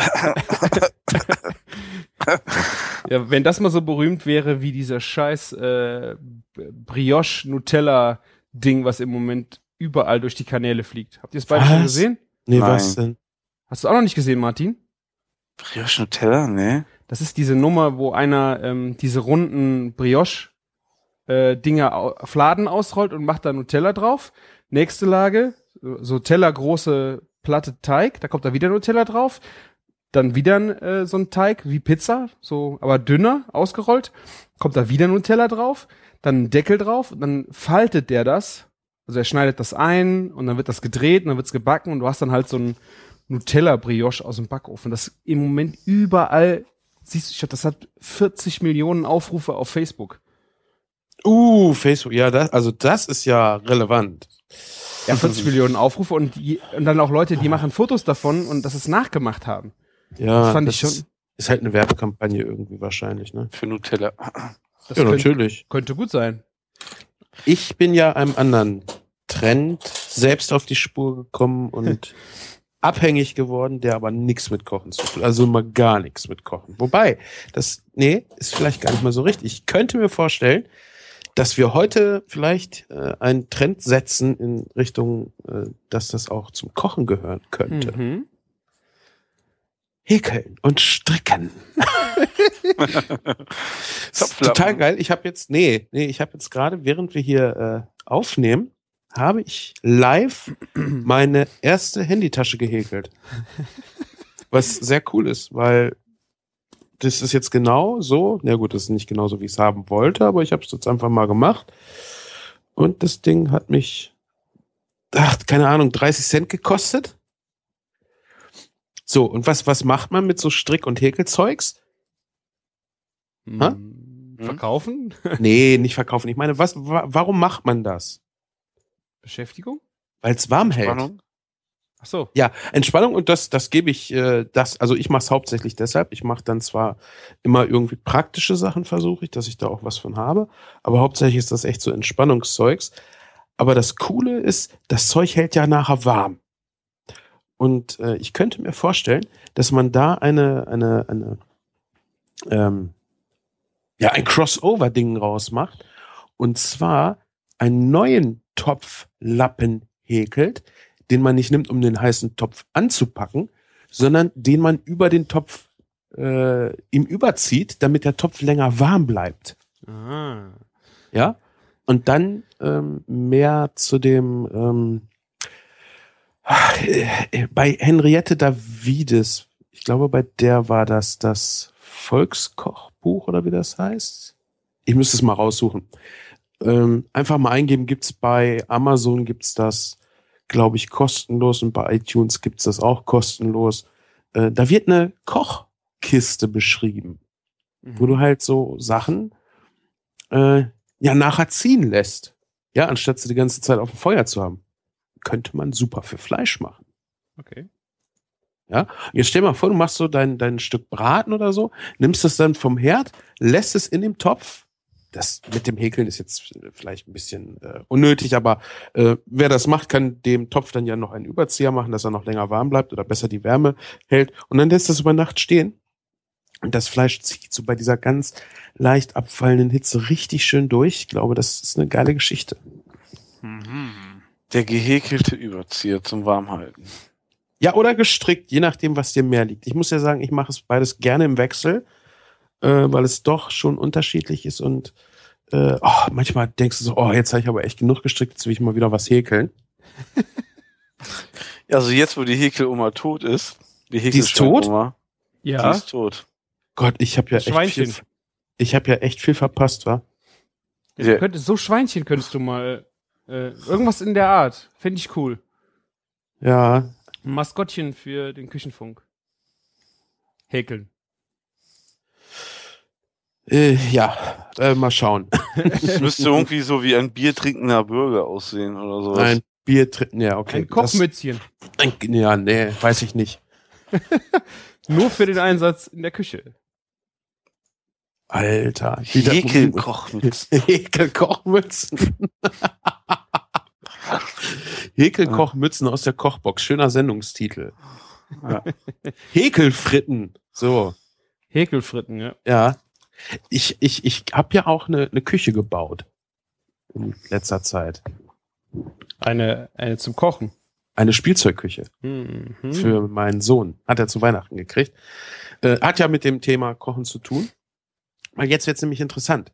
Ja, wenn das mal so berühmt wäre wie dieser scheiß äh, Brioche Nutella Ding, was im Moment überall durch die Kanäle fliegt. Habt ihr es beide schon gesehen? Nee, Nein. was denn? Hast du auch noch nicht gesehen, Martin? Brioche Nutella? Ne? Das ist diese Nummer, wo einer ähm, diese runden Brioche äh, Dinger Fladen ausrollt und macht da Nutella drauf. Nächste Lage, so so Teller große Platte Teig, da kommt da wieder Nutella drauf. Dann wieder äh, so ein Teig wie Pizza, so aber dünner ausgerollt. Kommt da wieder Nutella drauf, dann ein Deckel drauf, und dann faltet der das. Also er schneidet das ein und dann wird das gedreht und dann wird's gebacken und du hast dann halt so ein Nutella Brioche aus dem Backofen. Das im Moment überall siehst du, ich glaube, das hat 40 Millionen Aufrufe auf Facebook. Uh, Facebook. Ja, das, also das ist ja relevant. Ja, 40 Millionen Aufrufe und, die, und dann auch Leute, die machen Fotos davon und das es nachgemacht haben. Ja, Das fand ich ist- schon- Ist halt eine Werbekampagne irgendwie wahrscheinlich, ne? Für Nutella. Das ja, könnte, natürlich. könnte gut sein. Ich bin ja einem anderen Trend selbst auf die Spur gekommen und abhängig geworden, der aber nichts mit Kochen zu tun, also mal gar nichts mit Kochen. Wobei, das, nee, ist vielleicht gar nicht mal so richtig. Ich könnte mir vorstellen, dass wir heute vielleicht äh, einen Trend setzen in Richtung, äh, dass das auch zum Kochen gehören könnte. Mhm. Häkeln und stricken. total geil. Ich habe jetzt, nee, nee, ich habe jetzt gerade, während wir hier äh, aufnehmen, habe ich live meine erste Handytasche gehäkelt. Was sehr cool ist, weil das ist jetzt genau so, na gut, das ist nicht genau so, wie ich es haben wollte, aber ich habe es jetzt einfach mal gemacht. Und das Ding hat mich, ach, keine Ahnung, 30 Cent gekostet. So, und was, was macht man mit so Strick- und Häkelzeugs? Hä? Mhm. Verkaufen? Nee, nicht verkaufen. Ich meine, was, wa warum macht man das? Beschäftigung? Weil es warm hält. Ach so. Ja, Entspannung und das, das gebe ich, äh, das, also ich mache es hauptsächlich deshalb. Ich mache dann zwar immer irgendwie praktische Sachen, versuche ich, dass ich da auch was von habe, aber hauptsächlich ist das echt so Entspannungszeugs. Aber das Coole ist, das Zeug hält ja nachher warm. Und äh, ich könnte mir vorstellen, dass man da eine, eine, eine, ähm, ja, ein Crossover-Ding rausmacht. Und zwar einen neuen Topflappen häkelt, den man nicht nimmt, um den heißen Topf anzupacken, sondern den man über den Topf äh, ihm überzieht, damit der Topf länger warm bleibt. Ah. Ja. Und dann ähm, mehr zu dem ähm, äh, bei Henriette Davides, ich glaube, bei der war das das Volkskochbuch oder wie das heißt. Ich müsste es mal raussuchen. Ähm, einfach mal eingeben, gibt's bei Amazon, gibt's das, glaube ich, kostenlos und bei iTunes gibt's das auch kostenlos. Äh, da wird eine Kochkiste beschrieben, wo du halt so Sachen äh, ja nachher ziehen lässt. Ja, anstatt sie die ganze Zeit auf dem Feuer zu haben. Könnte man super für Fleisch machen. Okay. Ja, jetzt stell mal vor, du machst so dein, dein Stück Braten oder so, nimmst es dann vom Herd, lässt es in dem Topf. Das mit dem Häkeln ist jetzt vielleicht ein bisschen äh, unnötig, aber äh, wer das macht, kann dem Topf dann ja noch einen Überzieher machen, dass er noch länger warm bleibt oder besser die Wärme hält. Und dann lässt das über Nacht stehen. Und das Fleisch zieht so bei dieser ganz leicht abfallenden Hitze richtig schön durch. Ich glaube, das ist eine geile Geschichte. Der gehäkelte Überzieher zum Warmhalten. Ja, oder gestrickt, je nachdem, was dir mehr liegt. Ich muss ja sagen, ich mache es beides gerne im Wechsel, äh, weil es doch schon unterschiedlich ist und äh, oh, manchmal denkst du so, oh, jetzt habe ich aber echt genug gestrickt, jetzt will ich mal wieder was häkeln. Ja, also jetzt, wo die Häkeloma tot ist, die Die ist tot? Die Ja. ist tot. Gott, ich habe ja Das echt Schweinchen. viel, ich habe ja echt viel verpasst, wa? Du könntest, so Schweinchen könntest du mal. Äh, irgendwas in der Art. Fände ich cool. Ja, Ein Maskottchen für den Küchenfunk. Häkeln. Äh, ja, äh, mal schauen. Das müsste irgendwie so wie ein biertrinkender Bürger aussehen oder sowas. Ein Bier trinken, ja, okay. Ein Kochmützchen. Das, ein, ja, nee, weiß ich nicht. Nur für den Einsatz in der Küche. Alter. Häkelkochmützen. Häkelkochmützen. Häkelkochmützen aus der Kochbox. Schöner Sendungstitel. Ja. Häkelfritten. So, Häkelfritten, ja. ja. Ich, ich, ich habe ja auch eine, eine Küche gebaut. In letzter Zeit. Eine, eine zum Kochen. Eine Spielzeugküche Mhm. für meinen Sohn. Hat er zu Weihnachten gekriegt. Äh, hat ja mit dem Thema Kochen zu tun. Weil jetzt wird's nämlich interessant.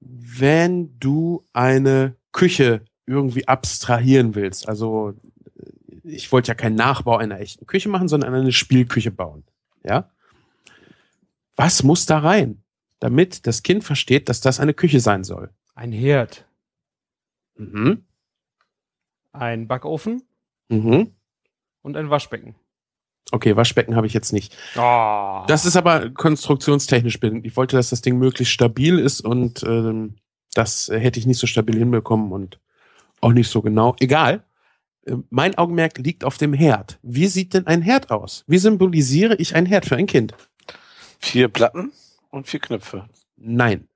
Wenn du eine Küche irgendwie abstrahieren willst, also äh, ich wollte ja keinen Nachbau einer echten Küche machen, sondern eine Spielküche bauen. Ja? Was muss da rein, damit das Kind versteht, dass das eine Küche sein soll? Ein Herd. Mhm. Ein Backofen Mhm. und ein Waschbecken. Okay, Waschbecken habe ich jetzt nicht. Oh. Das ist aber konstruktionstechnisch. Ich wollte, dass das Ding möglichst stabil ist und ähm, das hätte ich nicht so stabil hinbekommen und auch nicht so genau. Egal. Äh, Mein Augenmerk liegt auf dem Herd. Wie sieht denn ein Herd aus? Wie symbolisiere ich ein Herd für ein Kind? Vier Platten und vier Knöpfe. Nein.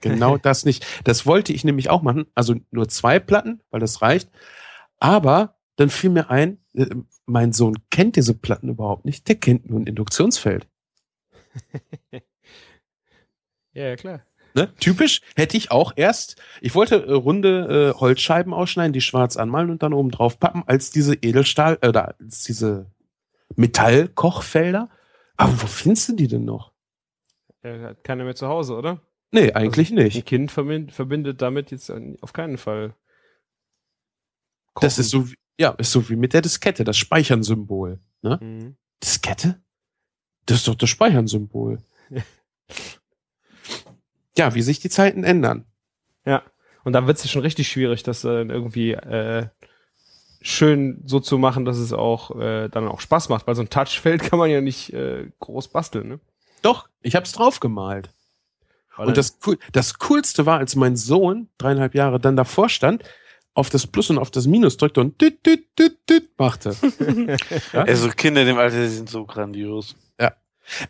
Genau das nicht. Das wollte ich nämlich auch machen. Also nur zwei Platten, weil das reicht. Aber dann fiel mir ein, äh, mein Sohn kennt diese Platten überhaupt nicht. Der kennt nur ein Induktionsfeld. ja, ja, klar. Ne? Typisch hätte ich auch erst, ich wollte äh, runde äh, Holzscheiben ausschneiden, die schwarz anmalen und dann oben drauf pappen, als diese Edelstahl, äh, oder als diese Metallkochfelder. Aber wo findest du die denn noch? Er hat keiner mehr zu Hause, oder? Nee, eigentlich Ein nicht. Kind verbind, verbindet damit jetzt auf keinen Fall. Das Kochen. ist so, wie, ja, ist so wie mit der Diskette, das Speichern-Symbol. Ne? Mhm. Diskette? Das ist doch das Speichern-Symbol. ja, wie sich die Zeiten ändern. Ja. Und da wird es schon richtig schwierig, das dann irgendwie äh, schön so zu machen, dass es auch äh, dann auch Spaß macht, weil so ein Touchfeld kann man ja nicht äh, groß basteln, ne? Doch, ich hab's draufgemalt. Weil Und das, cool, das Coolste war, als mein Sohn, dreieinhalb Jahre, dann davor stand, auf das Plus und auf das Minus drückte und düt, düt, düt, düt machte. Ja? Also Kinder in dem Alter, die sind so grandios.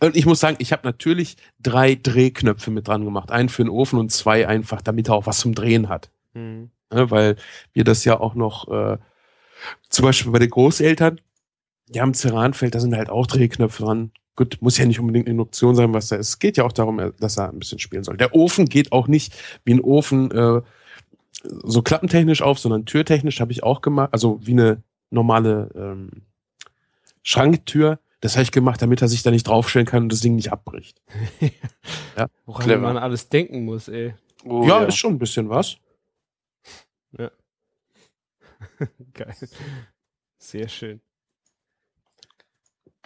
Und ich muss sagen, ich habe natürlich drei Drehknöpfe mit dran gemacht. Einen für den Ofen und zwei einfach, damit er auch was zum Drehen hat. Mhm. Ne, weil wir das ja auch noch, äh, zum Beispiel bei den Großeltern, die haben Ceranfeld, da sind halt auch Drehknöpfe dran. Gut, muss ja nicht unbedingt Induktion sein, was da ist. Es geht ja auch darum, äh, dass er ein bisschen spielen soll. Der Ofen geht auch nicht wie ein Ofen äh, so klappentechnisch auf, sondern türtechnisch habe ich auch gemacht, also wie eine normale ähm, Schranktür. Das habe ich gemacht, damit er sich da nicht draufstellen kann und das Ding nicht abbricht. Woran Clever. man alles denken muss, ey. Oh, ja, ist schon ein bisschen was. Geil. Sehr schön.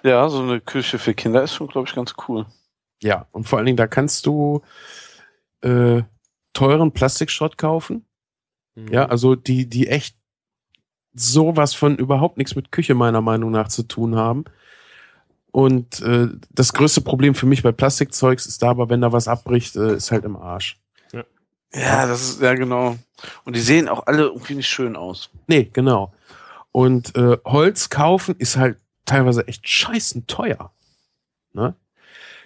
ja, so eine Küche für Kinder ist schon, glaube ich, ganz cool. Ja, und vor allen Dingen, da kannst du äh, teuren Plastikschrott kaufen. Mhm. Ja, also die, die echt sowas von überhaupt nichts mit Küche meiner Meinung nach zu tun haben. Und äh, das größte Problem für mich bei Plastikzeugs ist da aber, wenn da was abbricht, äh, ist halt im Arsch. Ja, das ist, ja, genau. Und die sehen auch alle irgendwie nicht schön aus. Nee, genau. Und äh, Holz kaufen ist halt teilweise echt scheißen teuer. Ne?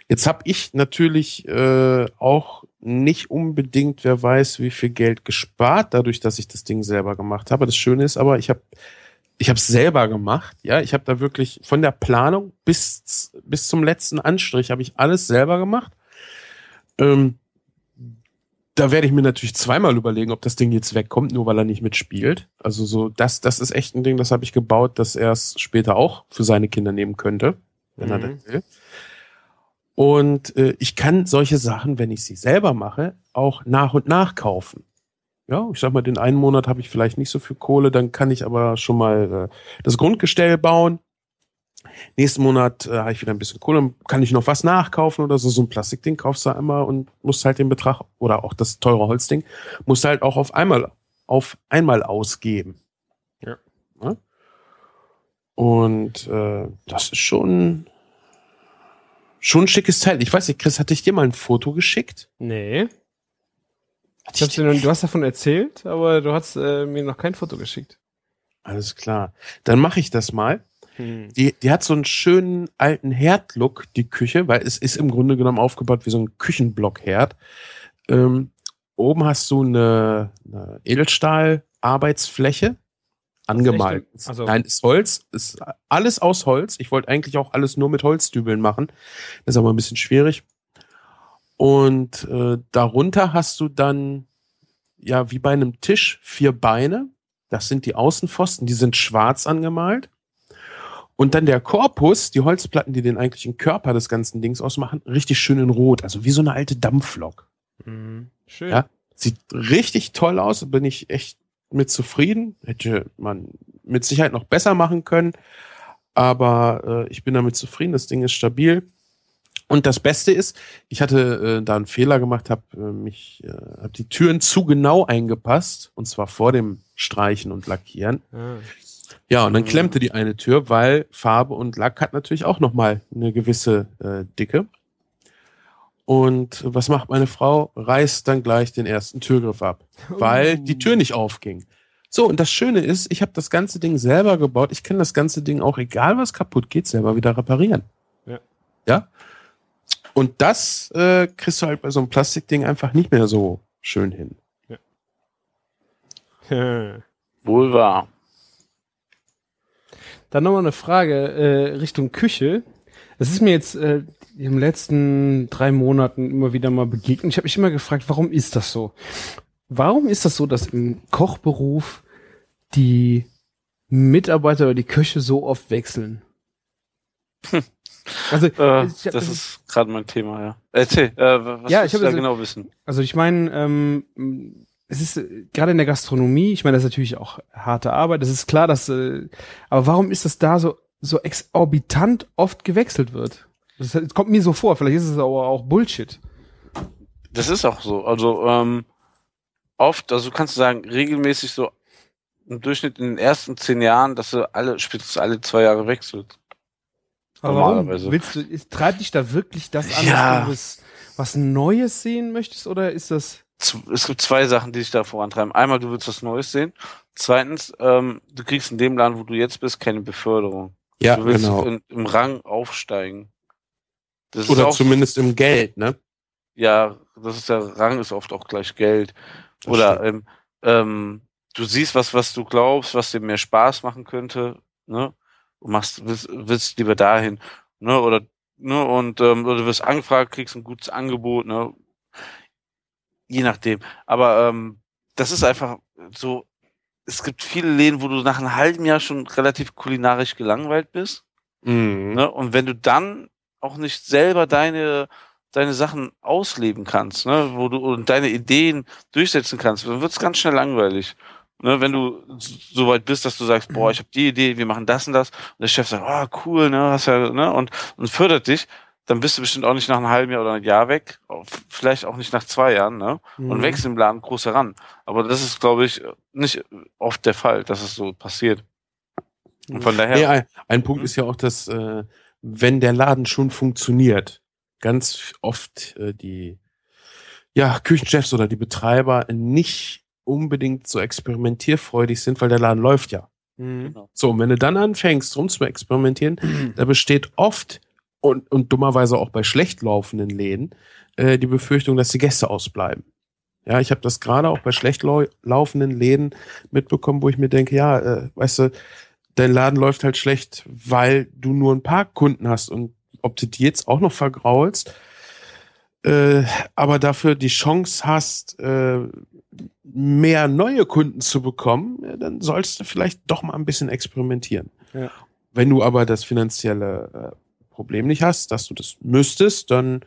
Jetzt habe ich natürlich äh, auch nicht unbedingt, wer weiß, wie viel Geld gespart, dadurch, dass ich das Ding selber gemacht habe. Das Schöne ist aber, ich habe ich habe es selber gemacht. Ja, ich habe da wirklich von der Planung bis bis zum letzten Anstrich habe ich alles selber gemacht. Ähm, da werde ich mir natürlich zweimal überlegen, ob das Ding jetzt wegkommt, nur weil er nicht mitspielt. Also so, das, das ist echt ein Ding, das habe ich gebaut, dass er es später auch für seine Kinder nehmen könnte, wenn er Mhm. das will. Und äh, ich kann solche Sachen, wenn ich sie selber mache, auch nach und nach kaufen. Ja, ich sag mal, den einen Monat habe ich vielleicht nicht so viel Kohle, dann kann ich aber schon mal äh, das Grundgestell bauen. Nächsten Monat äh, habe ich wieder ein bisschen Kohle, kann ich noch was nachkaufen oder so. So ein Plastikding kaufst du einmal und musst halt den Betrag oder auch das teure Holzding musst du halt auch auf einmal auf einmal ausgeben. Ja. Ne? Und äh, das ist schon schon ein schickes Teil. Ich weiß nicht, Chris, hatte ich dir mal ein Foto geschickt? Nee. Hatte Ich dir noch, du hast davon erzählt, aber du hast äh, mir noch kein Foto geschickt. Alles klar. Dann mache ich das mal. Hm. Die, die hat so einen schönen alten Herdlook, die Küche, weil es ist im Grunde genommen aufgebaut wie so ein Küchenblockherd. Ähm, oben hast du eine, eine Edelstahl-Arbeitsfläche angemalt. Also- Nein, ist Holz, ist alles aus Holz. Ich wollte eigentlich auch alles nur mit Holzdübeln machen. Das ist aber ein bisschen schwierig. Und äh, darunter hast du dann, ja, wie bei einem Tisch, vier Beine. Das sind die Außenpfosten, die sind schwarz angemalt. Und dann der Korpus, die Holzplatten, die den eigentlichen Körper des ganzen Dings ausmachen, richtig schön in Rot, also wie so eine alte Dampflok. Mhm. Schön. Ja. Sieht richtig toll aus, bin ich echt mit zufrieden. Hätte man mit Sicherheit noch besser machen können, aber äh, ich bin damit zufrieden. Das Ding ist stabil. Und das Beste ist, ich hatte äh, da einen Fehler gemacht, habe äh, mich, äh, habe die Türen zu genau eingepasst und zwar vor dem Streichen und Lackieren. Ah. Ja, und dann Mhm. klemmte die eine Tür, weil Farbe und Lack hat natürlich auch nochmal eine gewisse äh, Dicke. Und was macht meine Frau? Reißt dann gleich den ersten Türgriff ab, weil Uh. die Tür nicht aufging. So, und das Schöne ist, ich habe das ganze Ding selber gebaut. Ich kann das ganze Ding auch, egal was kaputt geht, selber wieder reparieren. Ja. Ja. Und das äh, kriegst du halt bei so einem Plastikding einfach nicht mehr so schön hin. Wohl wahr. Dann nochmal eine Frage äh, Richtung Küche. Das ist mir jetzt äh, in den letzten drei Monaten immer wieder mal begegnet. Ich habe mich immer gefragt, warum ist das so? Warum ist das so, dass im Kochberuf die Mitarbeiter oder die Köche so oft wechseln? Also, Äh, ich das ist gerade mein Thema, ja. Erzähl, äh, was Ja, ich hab da jetzt- genau wissen? Also ich meine, ähm, es ist äh, gerade in der Gastronomie, ich meine, das ist natürlich auch harte Arbeit, das ist klar, dass, äh, aber warum ist das da so, so exorbitant oft gewechselt wird? Das, das kommt mir so vor, vielleicht ist es aber auch Bullshit. Das ist auch so. Also ähm, oft, also du kannst sagen, regelmäßig so im Durchschnitt in den ersten zehn Jahren, dass du alle, spätestens alle zwei Jahre wechselt. Aber warum Normalerweise. willst du, ist, treibt dich da wirklich das an, Ja. dass du was, was Neues sehen möchtest oder ist das, es gibt zwei Sachen, die dich da vorantreiben. Einmal, du willst was Neues sehen. Zweitens, ähm, du kriegst in dem Laden, wo du jetzt bist, keine Beförderung. Ja, du willst genau. in, im Rang aufsteigen. Das Oder auch- zumindest im Geld, ne? Ja, das ist der Rang ist oft auch gleich Geld. Das Oder ähm, ähm, du siehst was, was du glaubst, was dir mehr Spaß machen könnte, ne? Und machst, willst, willst lieber dahin, ne? Oder ne? Und ähm, oder du wirst angefragt, kriegst ein gutes Angebot, ne? Je nachdem. Aber ähm, das ist einfach so. Es gibt viele Läden, wo du nach einem halben Jahr schon relativ kulinarisch gelangweilt bist. Mhm. Ne? Und wenn du dann auch nicht selber deine, deine Sachen ausleben kannst, ne? wo du und deine Ideen durchsetzen kannst, dann wird es ganz schnell langweilig. Ne? Wenn du so weit bist, dass du sagst, boah, ich habe die Idee, wir machen das und das, und der Chef sagt, ah, cool, ne, hast ja, ne, und, und fördert dich, dann bist du bestimmt auch nicht nach einem halben Jahr oder einem Jahr weg, vielleicht auch nicht nach zwei Jahren, ne? Mhm. Und wächst im Laden groß heran. Aber das ist, glaube ich, nicht oft der Fall, dass es so passiert. Und von daher. Nee, ein, ein Punkt Mhm. ist ja auch, dass äh, wenn der Laden schon funktioniert, ganz oft äh, die ja, Küchenchefs oder die Betreiber nicht unbedingt so experimentierfreudig sind, weil der Laden läuft ja. Mhm. So, und wenn du dann anfängst, rum zu experimentieren, da besteht oft und, und dummerweise auch bei schlecht laufenden Läden äh, die Befürchtung, dass die Gäste ausbleiben. Ja, ich habe das gerade auch bei schlecht lau laufenden Läden mitbekommen, wo ich mir denke, ja, äh, weißt du, dein Laden läuft halt schlecht, weil du nur ein paar Kunden hast und ob du die jetzt auch noch vergraulst, äh, aber dafür die Chance hast, äh, mehr neue Kunden zu bekommen, ja, dann sollst du vielleicht doch mal ein bisschen experimentieren. Ja. Wenn du aber das finanzielle äh, Problem nicht hast, dass du das müsstest, dann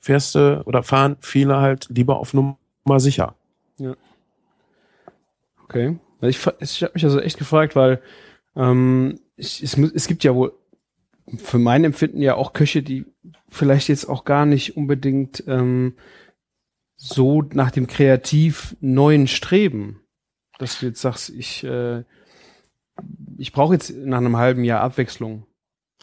fährst du oder fahren viele halt lieber auf Nummer sicher. Okay. Also Ich, ich habe mich also echt gefragt, weil ähm, ich, es, es gibt ja wohl für mein Empfinden ja auch Köche, die vielleicht jetzt auch gar nicht unbedingt ähm, so nach dem kreativ neuen Streben, dass du jetzt sagst, ich äh, ich brauche jetzt nach einem halben Jahr Abwechslung.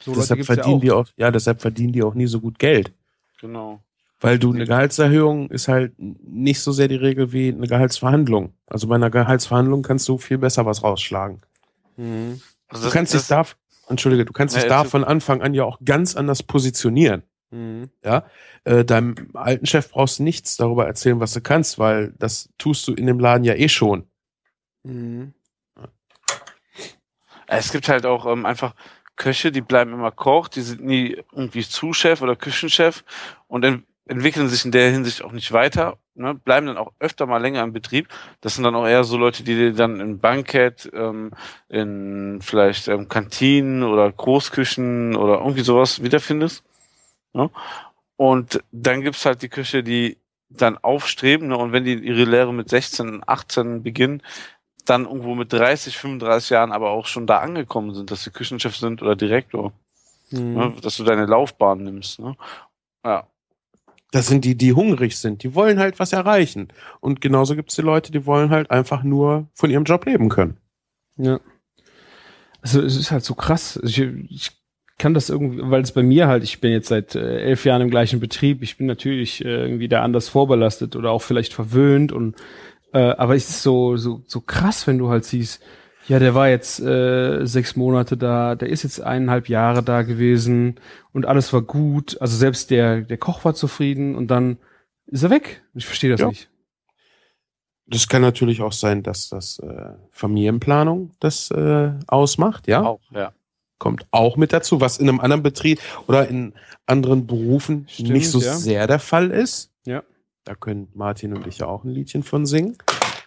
So deshalb verdienen die auch, ja, deshalb verdienen die auch nie so gut Geld. Genau. Weil du eine Gehaltserhöhung ist halt nicht so sehr die Regel wie eine Gehaltsverhandlung. Also bei einer Gehaltsverhandlung kannst du viel besser was rausschlagen. Mhm. Also Du kannst dich da, entschuldige, du kannst Ja, dich da von Anfang an ja auch ganz anders positionieren. Mhm. Ja, äh, deinem alten Chef brauchst du nichts darüber erzählen, was du kannst, weil das tust du in dem Laden ja eh schon. Mhm. Es gibt halt auch ähm, einfach Köche, die bleiben immer Koch, die sind nie irgendwie Zuschef oder Küchenchef und ent entwickeln sich in der Hinsicht auch nicht weiter, ne? bleiben dann auch öfter mal länger im Betrieb. Das sind dann auch eher so Leute, die dann in Bankett, ähm, in vielleicht ähm, Kantinen oder Großküchen oder irgendwie sowas wiederfindest. Ne? Und dann gibt's halt die Küche, die dann aufstreben ne? und wenn die ihre Lehre mit 16, 18 beginnen, dann irgendwo mit 30, 35 Jahren aber auch schon da angekommen sind, dass sie Küchenchef sind oder Direktor, Mhm. ne? dass du deine Laufbahn nimmst. Ne? Ja, Das sind die, die hungrig sind. Die wollen halt was erreichen. Und genauso gibt es die Leute, die wollen halt einfach nur von ihrem Job leben können. Ja. Also es ist halt so krass. Ich, ich kann das irgendwie, weil es bei mir halt, ich bin jetzt seit äh, elf Jahren im gleichen Betrieb, ich bin natürlich äh, irgendwie da anders vorbelastet oder auch vielleicht verwöhnt und äh, aber es ist so, so, so krass, wenn du halt siehst, ja, der war jetzt äh, sechs Monate da, der ist jetzt eineinhalb Jahre da gewesen und alles war gut. Also selbst der, der Koch war zufrieden und dann ist er weg. Ich verstehe das Ja. nicht. Das kann natürlich auch sein, dass das äh, Familienplanung das äh, ausmacht, ja. auch, ja. Kommt auch mit dazu, was in einem anderen Betrieb oder in anderen Berufen Stimmt, nicht so ja. sehr der Fall ist. Ja. Da können Martin und ich ja auch ein Liedchen von singen.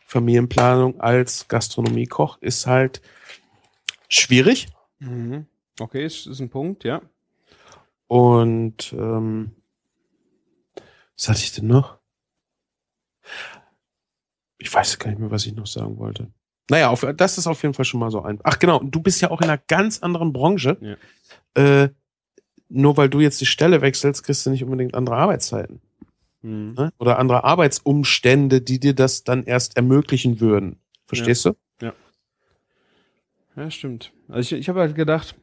Familienplanung als Gastronomiekoch ist halt schwierig. Mhm. Okay, ist, ist ein Punkt, ja. Und ähm, was hatte ich denn noch? Ich weiß gar nicht mehr, was ich noch sagen wollte. Naja, auf, das ist auf jeden Fall schon mal so ein. Ach genau, du bist ja auch in einer ganz anderen Branche. Äh, nur weil du jetzt die Stelle wechselst, kriegst du nicht unbedingt andere Arbeitszeiten. Mhm. Ne? Oder andere Arbeitsumstände, die dir das dann erst ermöglichen würden. Verstehst du? Ja, stimmt. Also ich, ich habe halt gedacht,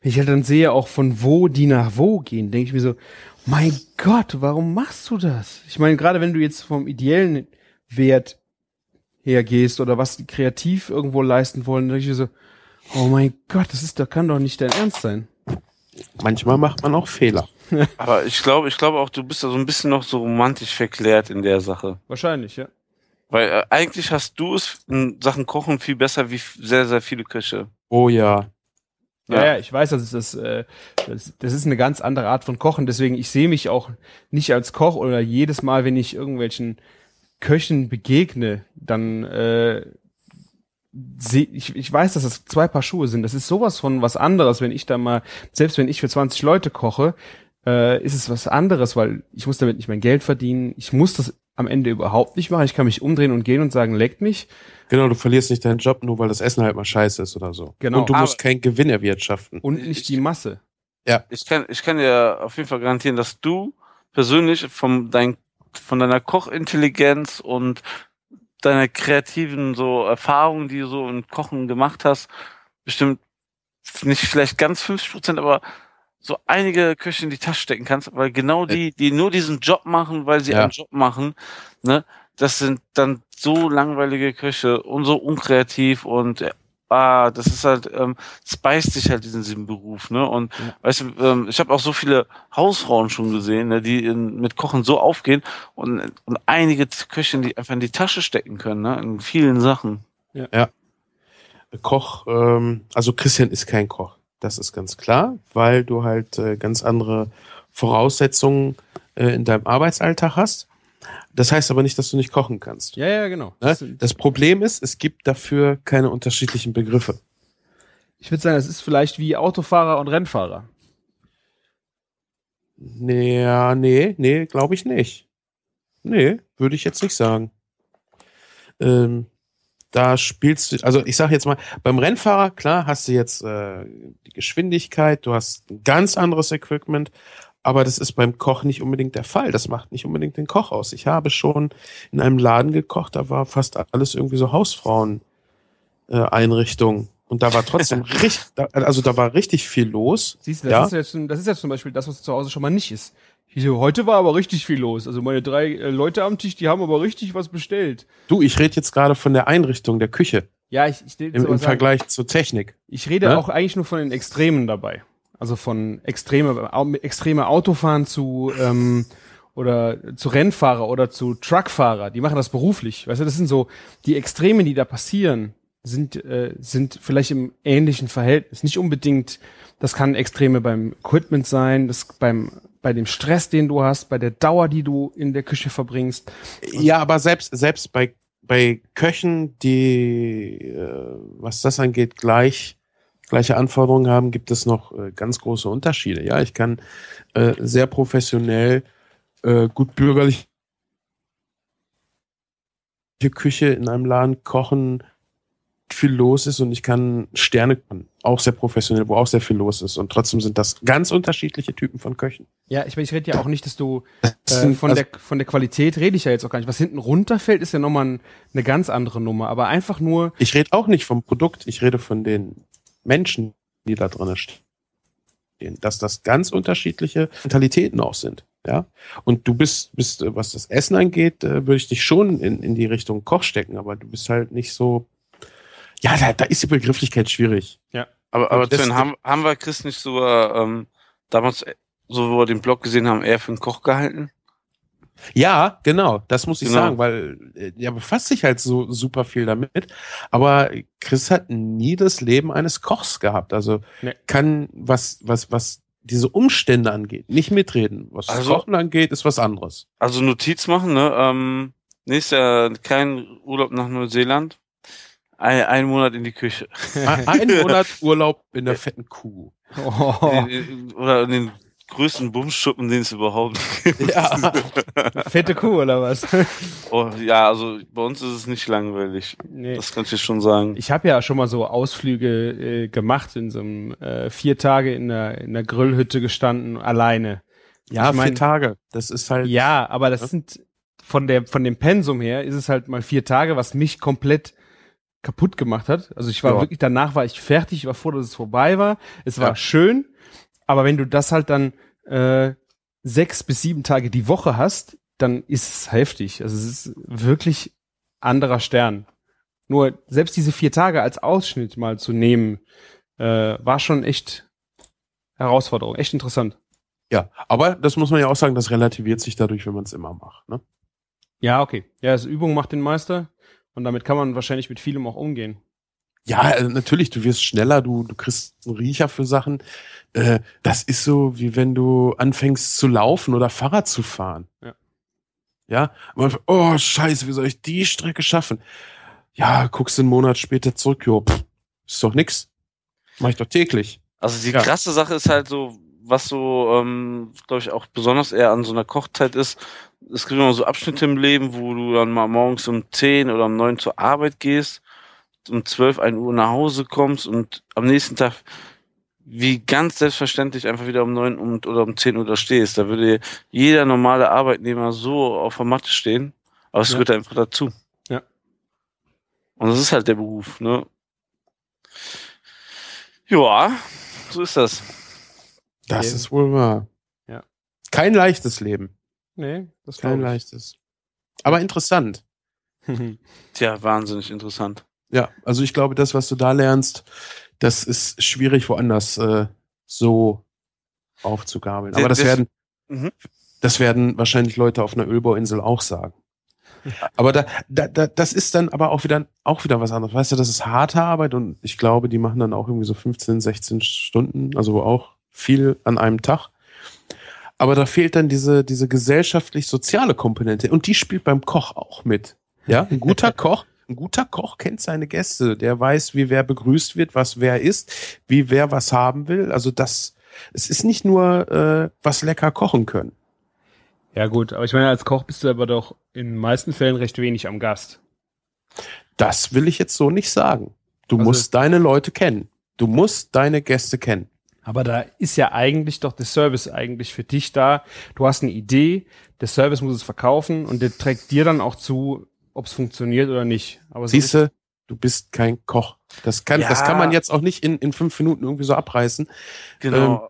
wenn ich halt dann sehe, auch von wo die nach wo gehen, denke ich mir so, mein Gott, warum machst du das? Ich meine, gerade wenn du jetzt vom ideellen Wert hergehst oder was die kreativ irgendwo leisten wollen, denke ich mir so, oh mein Gott, das ist, da kann doch nicht dein Ernst sein. Manchmal macht man auch Fehler. Aber ich glaube, ich glaube auch, du bist da so ein bisschen noch so romantisch verklärt in der Sache. Wahrscheinlich, ja. Weil äh, eigentlich hast du es in Sachen Kochen viel besser wie sehr, sehr viele Köche. Oh ja. Ja, Ja. ich weiß, das ist das, äh, das, das ist eine ganz andere Art von Kochen. Deswegen, ich sehe mich auch nicht als Koch oder jedes Mal, wenn ich irgendwelchen Köchen begegne, dann äh, ich, ich weiß, dass das zwei Paar Schuhe sind. Das ist sowas von was anderes, wenn ich da mal, selbst wenn ich für 20 Leute koche, äh, ist es was anderes, weil ich muss damit nicht mein Geld verdienen. Ich muss das am Ende überhaupt nicht machen. Ich kann mich umdrehen und gehen und sagen, leckt mich. Genau, du verlierst nicht deinen Job, nur weil das Essen halt mal scheiße ist oder so. Genau. Und du musst keinen Gewinn erwirtschaften. Und nicht die Masse. Ich kann, ich kann dir auf jeden Fall garantieren, dass du persönlich von, dein, von deiner Kochintelligenz und deiner kreativen so Erfahrungen, die du so im Kochen gemacht hast, bestimmt nicht vielleicht ganz 50 Prozent, aber so einige Köche in die Tasche stecken kannst, weil genau die, die nur diesen Job machen, weil sie Ja. einen Job machen, ne, das sind dann so langweilige Köche und so unkreativ und äh, ah, das ist halt, ähm, es beißt sich halt in diesem Beruf, ne? Und Ja. weißt du, ähm, ich habe auch so viele Hausfrauen schon gesehen, ne, die in, mit Kochen so aufgehen und, und einige Köche, die einfach in die Tasche stecken können, ne? In vielen Sachen. Koch, ähm, also Christian ist kein Koch. Das ist ganz klar, weil du halt äh, ganz andere Voraussetzungen äh, in deinem Arbeitsalltag hast. Das heißt aber nicht, dass du nicht kochen kannst. Ja, ja, genau. Ne? Das Das Problem ist, es gibt dafür keine unterschiedlichen Begriffe. Ich würde sagen, es ist vielleicht wie Autofahrer und Rennfahrer. Nee, ja, nee, nee, glaube ich nicht. Nee, würde ich jetzt nicht sagen. Ähm, da spielst du, also ich sage jetzt mal, beim Rennfahrer, klar, hast du jetzt äh, die Geschwindigkeit, du hast ein ganz anderes Equipment, aber das ist beim Koch nicht unbedingt der Fall. Das macht nicht unbedingt den Koch aus. Ich habe schon in einem Laden gekocht, da war fast alles irgendwie so Hausfrauen-Einrichtungen. Und da war trotzdem richtig, also da war richtig viel los. Siehst du, das, Ja. ist jetzt, das ist jetzt zum Beispiel das, was zu Hause schon mal nicht ist. Hier, heute war aber richtig viel los. Also meine drei äh, Leute am Tisch, die haben aber richtig was bestellt. Du, ich rede jetzt gerade von der Einrichtung der Küche. Ja, ich, ich, Im, im Vergleich zur Technik. ich rede Ne? auch eigentlich nur von den Extremen dabei. Also von extreme, extreme Autofahren zu ähm, oder zu Rennfahrer oder zu Truckfahrer. Die machen das beruflich. Weißt du, das sind so die Extreme, die da passieren, sind äh, sind vielleicht im ähnlichen Verhältnis. Nicht unbedingt. Das kann Extreme beim Equipment sein, das beim bei dem Stress, den du hast, bei der Dauer, die du in der Küche verbringst. Ja, aber selbst, selbst bei, bei Köchen, die, äh, was das angeht, gleich, gleiche Anforderungen haben, gibt es noch äh, ganz große Unterschiede. Ja, ich kann äh, sehr professionell, äh, gut bürgerlich Küche in einem Laden kochen, viel los ist und ich kann Sterne auch sehr professionell, wo auch sehr viel los ist. Und trotzdem sind das ganz unterschiedliche Typen von Köchen. Ja, ich, ich rede ja auch nicht, dass du Äh, von, also- der, von der Qualität rede ich ja jetzt auch gar nicht. Was hinten runterfällt, ist ja nochmal ein, eine ganz andere Nummer. Aber einfach nur, Ich rede auch nicht vom Produkt, ich rede von den Menschen, die da drin stehen. Dass das ganz unterschiedliche Mentalitäten auch sind. Ja. Und du bist, bist, äh, was das Essen angeht, äh, würde ich dich schon in, in die Richtung Koch stecken, aber du bist halt nicht so. Ja, da, da ist die Begrifflichkeit schwierig. Aber, aber Das- Sven, haben, haben wir Chris nicht sogar ähm, damals, äh, so wo wir den Blog gesehen haben, eher für einen Koch gehalten? Ja, genau, das muss ich Genau. sagen, weil äh, er befasst sich halt so super viel damit. Aber Chris hat nie das Leben eines Kochs gehabt. Also Nee. kann, was, was, was diese Umstände angeht, nicht mitreden. Was Also- Kochen angeht, ist was anderes. Also Notiz machen, ne? Ähm, nächstes Jahr kein Urlaub nach Neuseeland. Ein, ein Monat in die Küche. Ein Monat Urlaub in der fetten Kuh. oh, In, in, oder in den größten Bumsschuppen, den es überhaupt gibt. Ja. fette Kuh oder was? Oh, ja, also bei uns ist es nicht langweilig. nee. Das kann ich dir schon sagen. Ich habe ja schon mal so Ausflüge äh, gemacht, in so einem äh, vier Tage in der, in der Grillhütte gestanden, alleine. Ja, Ich mein- vier Tage. Das ist halt. Ja, aber das Ja. sind von der von dem Pensum her ist es halt mal vier Tage, was mich komplett kaputt gemacht hat. Also ich war Ja. wirklich, danach war ich fertig, ich war froh, dass es vorbei war. Es war Ja. schön, aber wenn du das halt dann äh, sechs bis sieben Tage die Woche hast, dann ist es heftig. Also es ist wirklich anderer Stern. Nur selbst diese vier Tage als Ausschnitt mal zu nehmen, äh, war schon echt Herausforderung, echt interessant. Ja, aber das muss man ja auch sagen, das relativiert sich dadurch, wenn man es immer macht. Ne? Ja, okay. Ja, also Übung macht den Meister und damit kann man wahrscheinlich mit vielem auch umgehen. Ja, also natürlich, du wirst schneller, du, du kriegst einen Riecher für Sachen. Äh, das ist so, wie wenn du anfängst zu laufen oder Fahrrad zu fahren. Ja. Ja, und man, oh scheiße, wie soll ich die Strecke schaffen? Ja, guckst einen Monat später zurück, jo, pff, ist doch nix. Mach ich doch täglich. Also die Ja. krasse Sache ist halt so, was so, ähm, glaube ich, auch besonders eher an so einer Kochzeit ist. Es gibt immer so Abschnitte im Leben, wo du dann mal morgens um 10 oder um 9 zur Arbeit gehst, um 12, 1 Uhr nach Hause kommst und am nächsten Tag wie ganz selbstverständlich einfach wieder um 9 und, oder um 10 Uhr da stehst. Da würde jeder normale Arbeitnehmer so auf der Matte stehen, aber es Ja. gehört einfach dazu. Ja. Und das ist halt der Beruf, ne? Ja, so ist das. Das Okay. ist wohl wahr. Ja. Kein leichtes Leben. Nee, das Kein leichtes. Aber interessant. Tja, wahnsinnig interessant. Ja, also ich glaube, das, was du da lernst, das ist schwierig woanders äh, so aufzugabeln. Aber das das- werden, Mhm. das werden wahrscheinlich Leute auf einer Ölbauinsel auch sagen. Aber da, da, da, das ist dann aber auch wieder, auch wieder was anderes. Weißt du, das ist harte Arbeit und ich glaube, die machen dann auch irgendwie so 15, 16 Stunden, also auch viel an einem Tag. Aber da fehlt dann diese, diese gesellschaftlich-soziale Komponente und die spielt beim Koch auch mit. Ja, ein guter Koch, ein guter Koch kennt seine Gäste, der weiß, wie wer begrüßt wird, was wer isst, wie wer was haben will. Also das, es ist nicht nur äh, was lecker kochen können. Ja gut, aber ich meine, als Koch bist du aber doch in den meisten Fällen recht wenig am Gast. Das will ich jetzt so nicht sagen. Du Also- musst deine Leute kennen. Du musst deine Gäste kennen. Aber da ist ja eigentlich doch der Service eigentlich für dich da. Du hast eine Idee, der Service muss es verkaufen und der trägt dir dann auch zu, ob es funktioniert oder nicht. Aber Siehst du, du bist kein Koch. Das kann, das Ja. kann man jetzt auch nicht in, in fünf Minuten irgendwie so abreißen. Genau.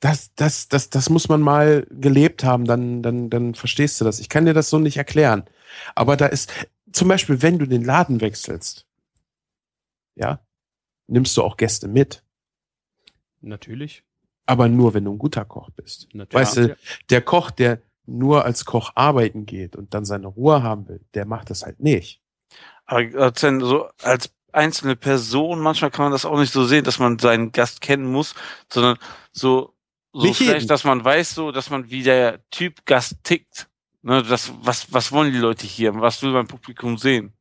Das, das, das, das muss man mal gelebt haben, dann, dann, dann verstehst du das. Ich kann dir das so nicht erklären. Aber da ist, zum Beispiel, wenn du den Laden wechselst, ja, nimmst du auch Gäste mit. Natürlich. Aber nur, wenn du ein guter Koch bist. natürlich. Weißt du, der Koch, der nur als Koch arbeiten geht und dann seine Ruhe haben will, der macht das halt nicht. Aber äh, so als einzelne Person, manchmal kann man das auch nicht so sehen, dass man seinen Gast kennen muss, sondern so, so Nicht jeden. vielleicht, dass man weiß, so, dass man wie der Typ Gast tickt. Ne, das, was, was wollen die Leute hier? Was will mein Publikum sehen?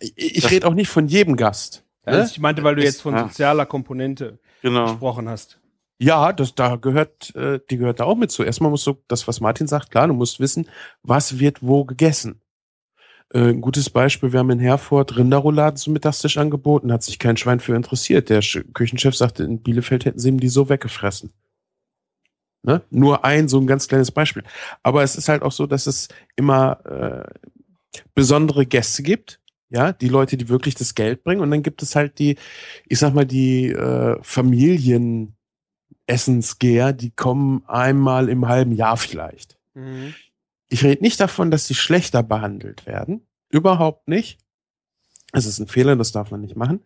Ich, ich Das- rede auch nicht von jedem Gast. Ja, Ne? also ich meinte, weil du jetzt von ja. sozialer Komponente Genau. gesprochen hast. Ja, das da gehört, äh, die gehört da auch mit zu. Erstmal musst du, das, was Martin sagt, klar, du musst wissen, was wird wo gegessen. Äh, ein gutes Beispiel, wir haben in Herford Rinderrouladen zum Mittagstisch angeboten, hat sich kein Schwein für interessiert. Der Sch Küchenchef sagte, in Bielefeld hätten sie ihm die so weggefressen. Ne? Nur ein, so ein ganz kleines Beispiel. Aber es ist halt auch so, dass es immer äh, besondere Gäste gibt. Ja, die Leute, die wirklich das Geld bringen. Und dann gibt es halt die, ich sag mal, die äh, Familien, Essensgeher, die kommen einmal im halben Jahr vielleicht. Ich rede nicht davon, dass sie schlechter behandelt werden. Überhaupt nicht. Es ist ein Fehler, das darf man nicht machen.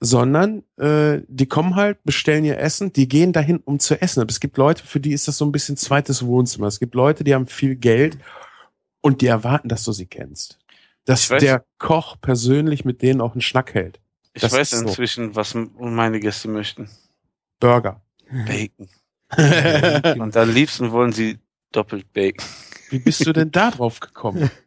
Sondern äh, die kommen halt, bestellen ihr Essen, die gehen dahin, um zu essen. Aber es gibt Leute, für die ist das so ein bisschen zweites Wohnzimmer. Es gibt Leute, die haben viel Geld und die erwarten, dass du sie kennst. Dass weiß- der Koch persönlich mit denen auch einen Schnack hält. Ich Das weiß ist so. inzwischen, was meine Gäste möchten. Burger. Bacon. Und am liebsten wollen sie doppelt Bacon. Wie bist du denn da drauf gekommen?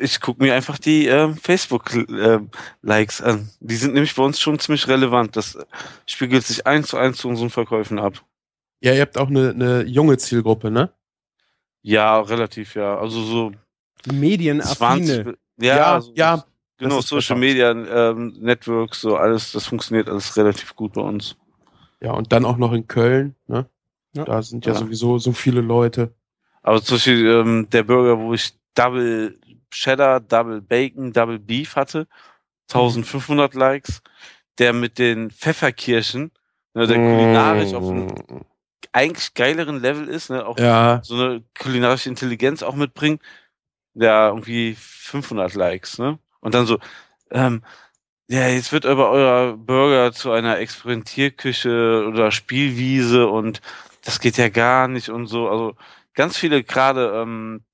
Ich gucke mir einfach die ähm, Facebook-Likes an. Die sind nämlich bei uns schon ziemlich relevant. Das äh, spiegelt sich eins zu eins zu unseren Verkäufen ab. Ja, ihr habt auch eine, eine junge Zielgruppe, ne? Ja, relativ, ja. Also so 20. Ja, Ja, so, ja, Genau, Social besser. Media, ähm, Networks, so alles, das funktioniert alles relativ gut bei uns. Ja, und dann auch noch in Köln, ne? Ja. Da sind ja, Ja. sowieso so viele Leute. Aber zum Beispiel ähm, der Burger, wo ich Double Cheddar, Double Bacon, Double Beef hatte, 1500 Likes. Der mit den Pfefferkirschen, ne, der kulinarisch auf einem eigentlich geileren Level ist, ne, auch Ja, so eine kulinarische Intelligenz auch mitbringt, ja, irgendwie 500 Likes, ne? Und dann so, ähm, ja, jetzt wird aber euer Burger zu einer Experimentierküche oder Spielwiese und das geht ja gar nicht und so. Also ganz viele gerade ähm,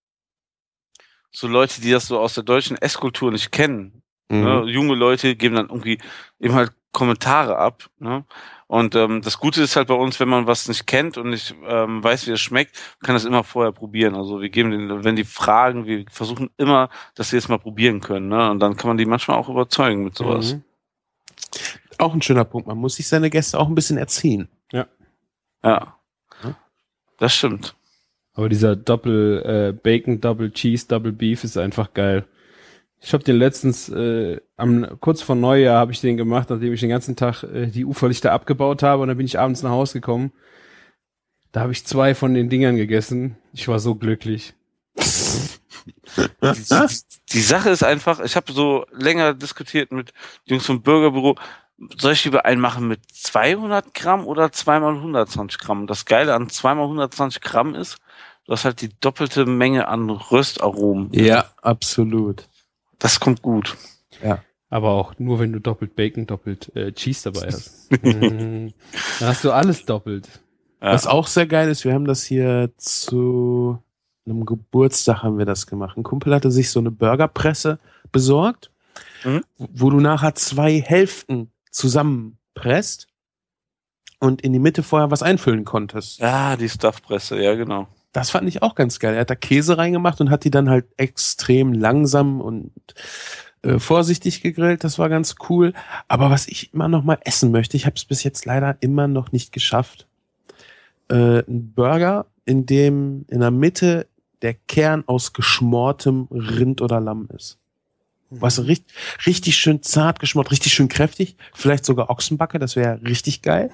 so Leute, die das so aus der deutschen Esskultur nicht kennen, Ne? mhm. Junge Leute geben dann irgendwie eben halt Kommentare ab. Ne? Und ähm, das Gute ist halt bei uns, wenn man was nicht kennt und nicht ähm, weiß, wie es schmeckt, kann das immer vorher probieren. Also wir geben den, wenn die fragen, wir versuchen immer, dass sie es mal probieren können. Ne? Und dann kann man die manchmal auch überzeugen mit sowas. Mhm. auch ein schöner Punkt. Man muss sich seine Gäste auch ein bisschen erziehen. Ja. Ja. Das stimmt. Aber dieser Doppel äh, Bacon, Double Cheese, Double Beef ist einfach geil. Ich habe den letztens äh, am kurz vor Neujahr habe ich den gemacht, nachdem ich den ganzen Tag äh, die Uferlichter abgebaut habe und dann bin ich abends nach Hause gekommen. Da habe ich zwei von den Dingern gegessen. Ich war so glücklich. die, die Sache ist einfach, ich habe so länger diskutiert mit Jungs vom Bürgerbüro, soll ich lieber einen machen mit 200 Gramm oder zweimal 120 Gramm? Das Geile an zweimal 120 Gramm ist, du hast halt die doppelte Menge an Röstaromen. Ja, absolut. Das kommt gut. Aber auch nur, wenn du doppelt Bacon, doppelt äh, Cheese dabei hast. Mhm. Dann hast du alles doppelt. Ja. Was auch sehr geil ist, wir haben das hier zu einem Geburtstag haben wir das gemacht. Ein Kumpel hatte sich so eine Burgerpresse besorgt, Mhm. wo du nachher zwei Hälften zusammenpresst und in die Mitte vorher was einfüllen konntest. Ja, die Stuffpresse, ja genau. Das fand ich auch ganz geil. Er hat da Käse reingemacht und hat die dann halt extrem langsam und äh, vorsichtig gegrillt. Das war ganz cool. Aber was ich immer noch mal essen möchte, ich habe es bis jetzt leider immer noch nicht geschafft. Äh, ein Burger, in dem in der Mitte der Kern aus geschmortem Rind oder Lamm ist. Was richtig, richtig schön zart geschmort, richtig schön kräftig, vielleicht sogar Ochsenbacke, das wäre richtig geil.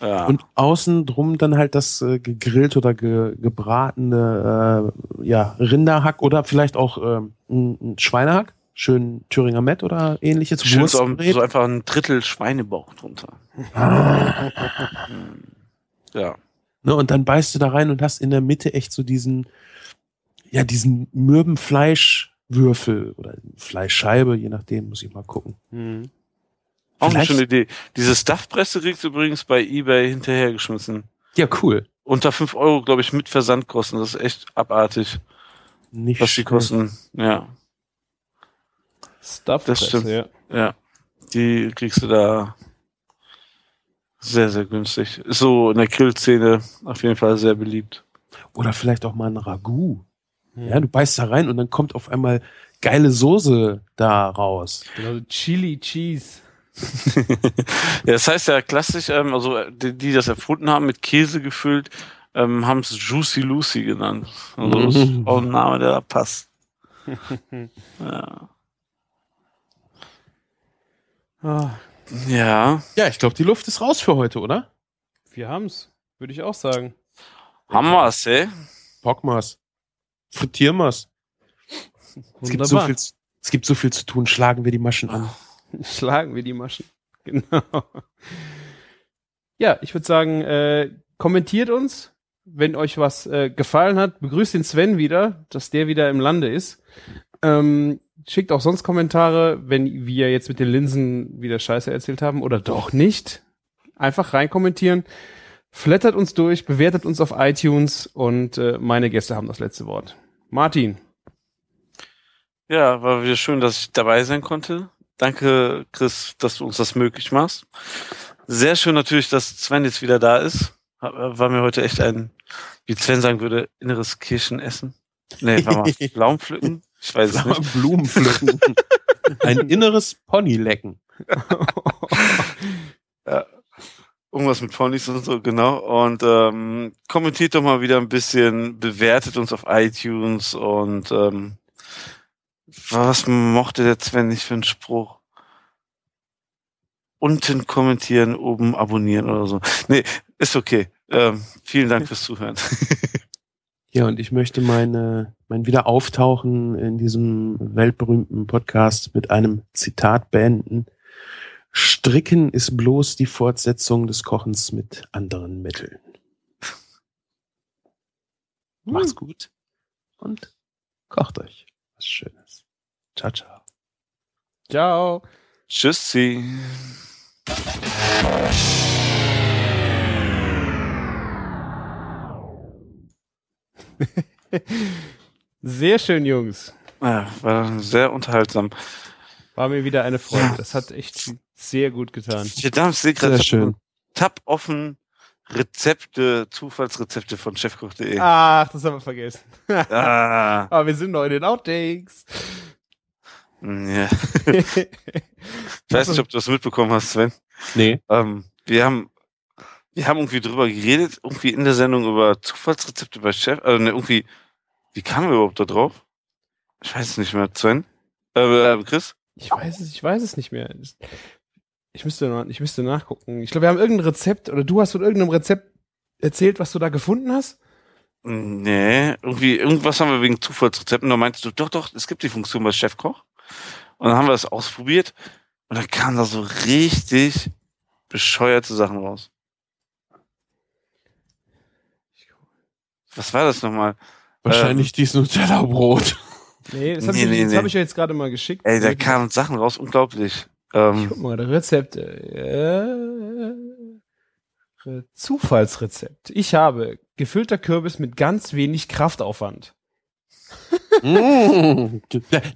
Ja. Und außen drum dann halt das äh, gegrillt oder ge, gebratene äh, ja, Rinderhack oder vielleicht auch ähm, ein, ein Schweinehack. Schön Thüringer Met oder ähnliches. Schön so, so einfach ein Drittel Schweinebauch drunter. Ja. Ne, und dann beißt du da rein und hast in der Mitte echt so diesen, ja, diesen mürben Fleischwürfel oder Fleischscheibe, je nachdem, muss ich mal gucken. Mhm. Auch eine Vielleicht- schöne Idee. Diese Stuffpresse kriegst du übrigens bei eBay hinterhergeschmissen. Ja, cool. Unter 5 Euro, glaube ich, mit Versandkosten. Das ist echt abartig, Nicht was die kosten. Ja, Stuff Das stimmt. ja. ja. Die kriegst du da sehr, sehr günstig. Ist so in der Grillszene auf jeden Fall sehr beliebt. Oder vielleicht auch mal ein Ragout. Mhm. Ja, du beißt da rein und dann kommt auf einmal geile Soße da raus. Genau, Chili Cheese. ja, das heißt ja klassisch, ähm, also äh, die, die das erfunden haben, mit Käse gefüllt, ähm, haben es Juicy Lucy genannt. Also das ist auch ein Name, der da passt. ja. Ah, ja, Ja, ich glaube, die Luft ist raus für heute, oder? wir haben's, würde ich auch sagen. haben wir's, ey. Pockmas. Frittiermas. Es gibt, so viel, es gibt so viel zu tun. Schlagen wir die Maschen an. Schlagen wir die Maschen. Genau. Ja, ich würde sagen, äh, kommentiert uns, wenn euch was äh, gefallen hat. Begrüßt den Sven wieder, dass der wieder im Lande ist. Ähm, schickt auch sonst Kommentare, wenn wir jetzt mit den Linsen wieder Scheiße erzählt haben oder doch nicht. Einfach rein kommentieren. Flattert uns durch, bewertet uns auf iTunes und äh, meine Gäste haben das letzte Wort. Martin. Ja, war wieder schön, dass ich dabei sein konnte. Danke, Chris, dass du uns das möglich machst. Sehr schön natürlich, dass Sven jetzt wieder da ist. War mir heute echt ein, wie Sven sagen würde, inneres Kirschenessen. Nee, war mal Pflaumenpflücken. Ich weiß es nicht. Blumen pflücken. Ein inneres Pony lecken. Irgendwas mit Ponys und so, genau. Und ähm, kommentiert doch mal wieder ein bisschen, bewertet uns auf iTunes und ähm, was mochte der Sven nicht für einen Spruch? Unten kommentieren, oben abonnieren oder so. Nee, ist okay. Ähm, vielen Dank fürs Zuhören. Ja, und ich möchte meine, mein Wiederauftauchen in diesem weltberühmten Podcast mit einem Zitat beenden. Stricken ist bloß die Fortsetzung des Kochens mit anderen Mitteln. Macht's gut und kocht euch was Schönes. Ciao, ciao. Ciao. Tschüssi. Sehr schön, Jungs. Ja, war sehr unterhaltsam. War mir wieder eine Freude. Das hat echt sehr gut getan. Verdammt, ich sehe gerade, Sehr hab schön. Tab offen Rezepte, Zufallsrezepte von chefkoch.de. Ach, das haben wir vergessen. Ah, Aber wir sind noch in den Outtakes. ja. Ich weiß nicht, ob du das mitbekommen hast, Sven. Nee. Ähm, wir haben, wir haben irgendwie drüber geredet, irgendwie in der Sendung über Zufallsrezepte bei Chef, also ne, irgendwie, wie kamen wir überhaupt da drauf? Ich weiß es nicht mehr, Sven. Äh, äh, Chris? Ich weiß es, ich weiß es nicht mehr. Ich müsste, noch, ich müsste nachgucken. Ich glaube, wir haben irgendein Rezept oder du hast von irgendeinem Rezept erzählt, was du da gefunden hast. Nee, irgendwie, irgendwas haben wir wegen Zufallsrezepten. Da meintest du, doch, doch, es gibt die Funktion bei Chefkoch. Und dann haben wir das ausprobiert und dann kamen da so richtig bescheuerte Sachen raus. Was war das nochmal? Wahrscheinlich dieses Nutella-Brot. Nee, das habe Nee, ich, nee, das nee. hab ich ja jetzt gerade mal geschickt. Ey, da kamen Sachen raus, unglaublich. Ähm, guck mal, Rezepte. Äh, Zufallsrezept. Ich habe gefüllter Kürbis mit ganz wenig Kraftaufwand. Mm.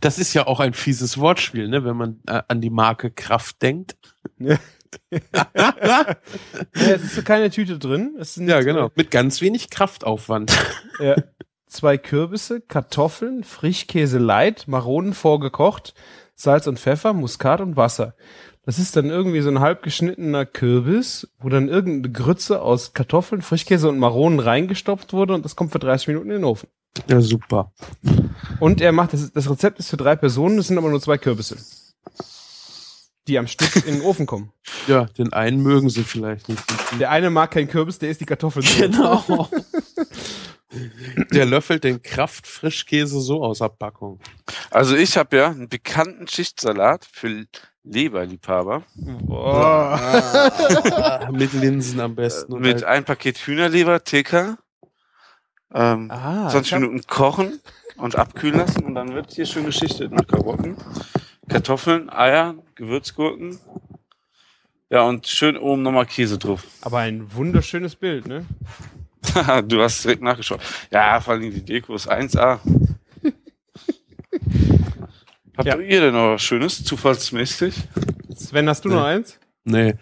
Das ist ja auch ein fieses Wortspiel, ne, wenn man äh, an die Marke Kraft denkt. Ja. Es ist so keine Tüte drin. Es sind ja, genau. Mit ganz wenig Kraftaufwand. Ja. Zwei Kürbisse, Kartoffeln, Frischkäse light, Maronen vorgekocht, Salz und Pfeffer, Muskat und Wasser. Das ist dann irgendwie so ein halb geschnittener Kürbis, wo dann irgendeine Grütze aus Kartoffeln, Frischkäse und Maronen reingestopft wurde und das kommt für 30 Minuten in den Ofen. Ja, super. Und er macht, das, das Rezept ist für drei Personen, es sind aber nur zwei Kürbisse. Die am Stück in den Ofen kommen. Ja, den einen mögen sie vielleicht nicht. Der eine mag keinen Kürbis, der isst die Kartoffeln. Genau. Der löffelt den Kraftfrischkäse so aus der Packung. also ich habe ja einen bekannten Schichtsalat für Leberliebhaber Boah. Ah, mit Linsen am besten. Und mit ein Paket Hühnerleber, TK. Ähm, Ah, 20 ich hab- Minuten kochen und abkühlen lassen und dann wird hier schön geschichtet mit Karotten, Kartoffeln, Eier, Gewürzgurken. Ja, und schön oben nochmal Käse drauf. Aber ein wunderschönes Bild, ne? du hast direkt nachgeschaut. Ja, vor allem die Deko ist 1A. Habt Ja. ihr denn noch was Schönes, zufallsmäßig? Sven, hast du noch eins? Nee.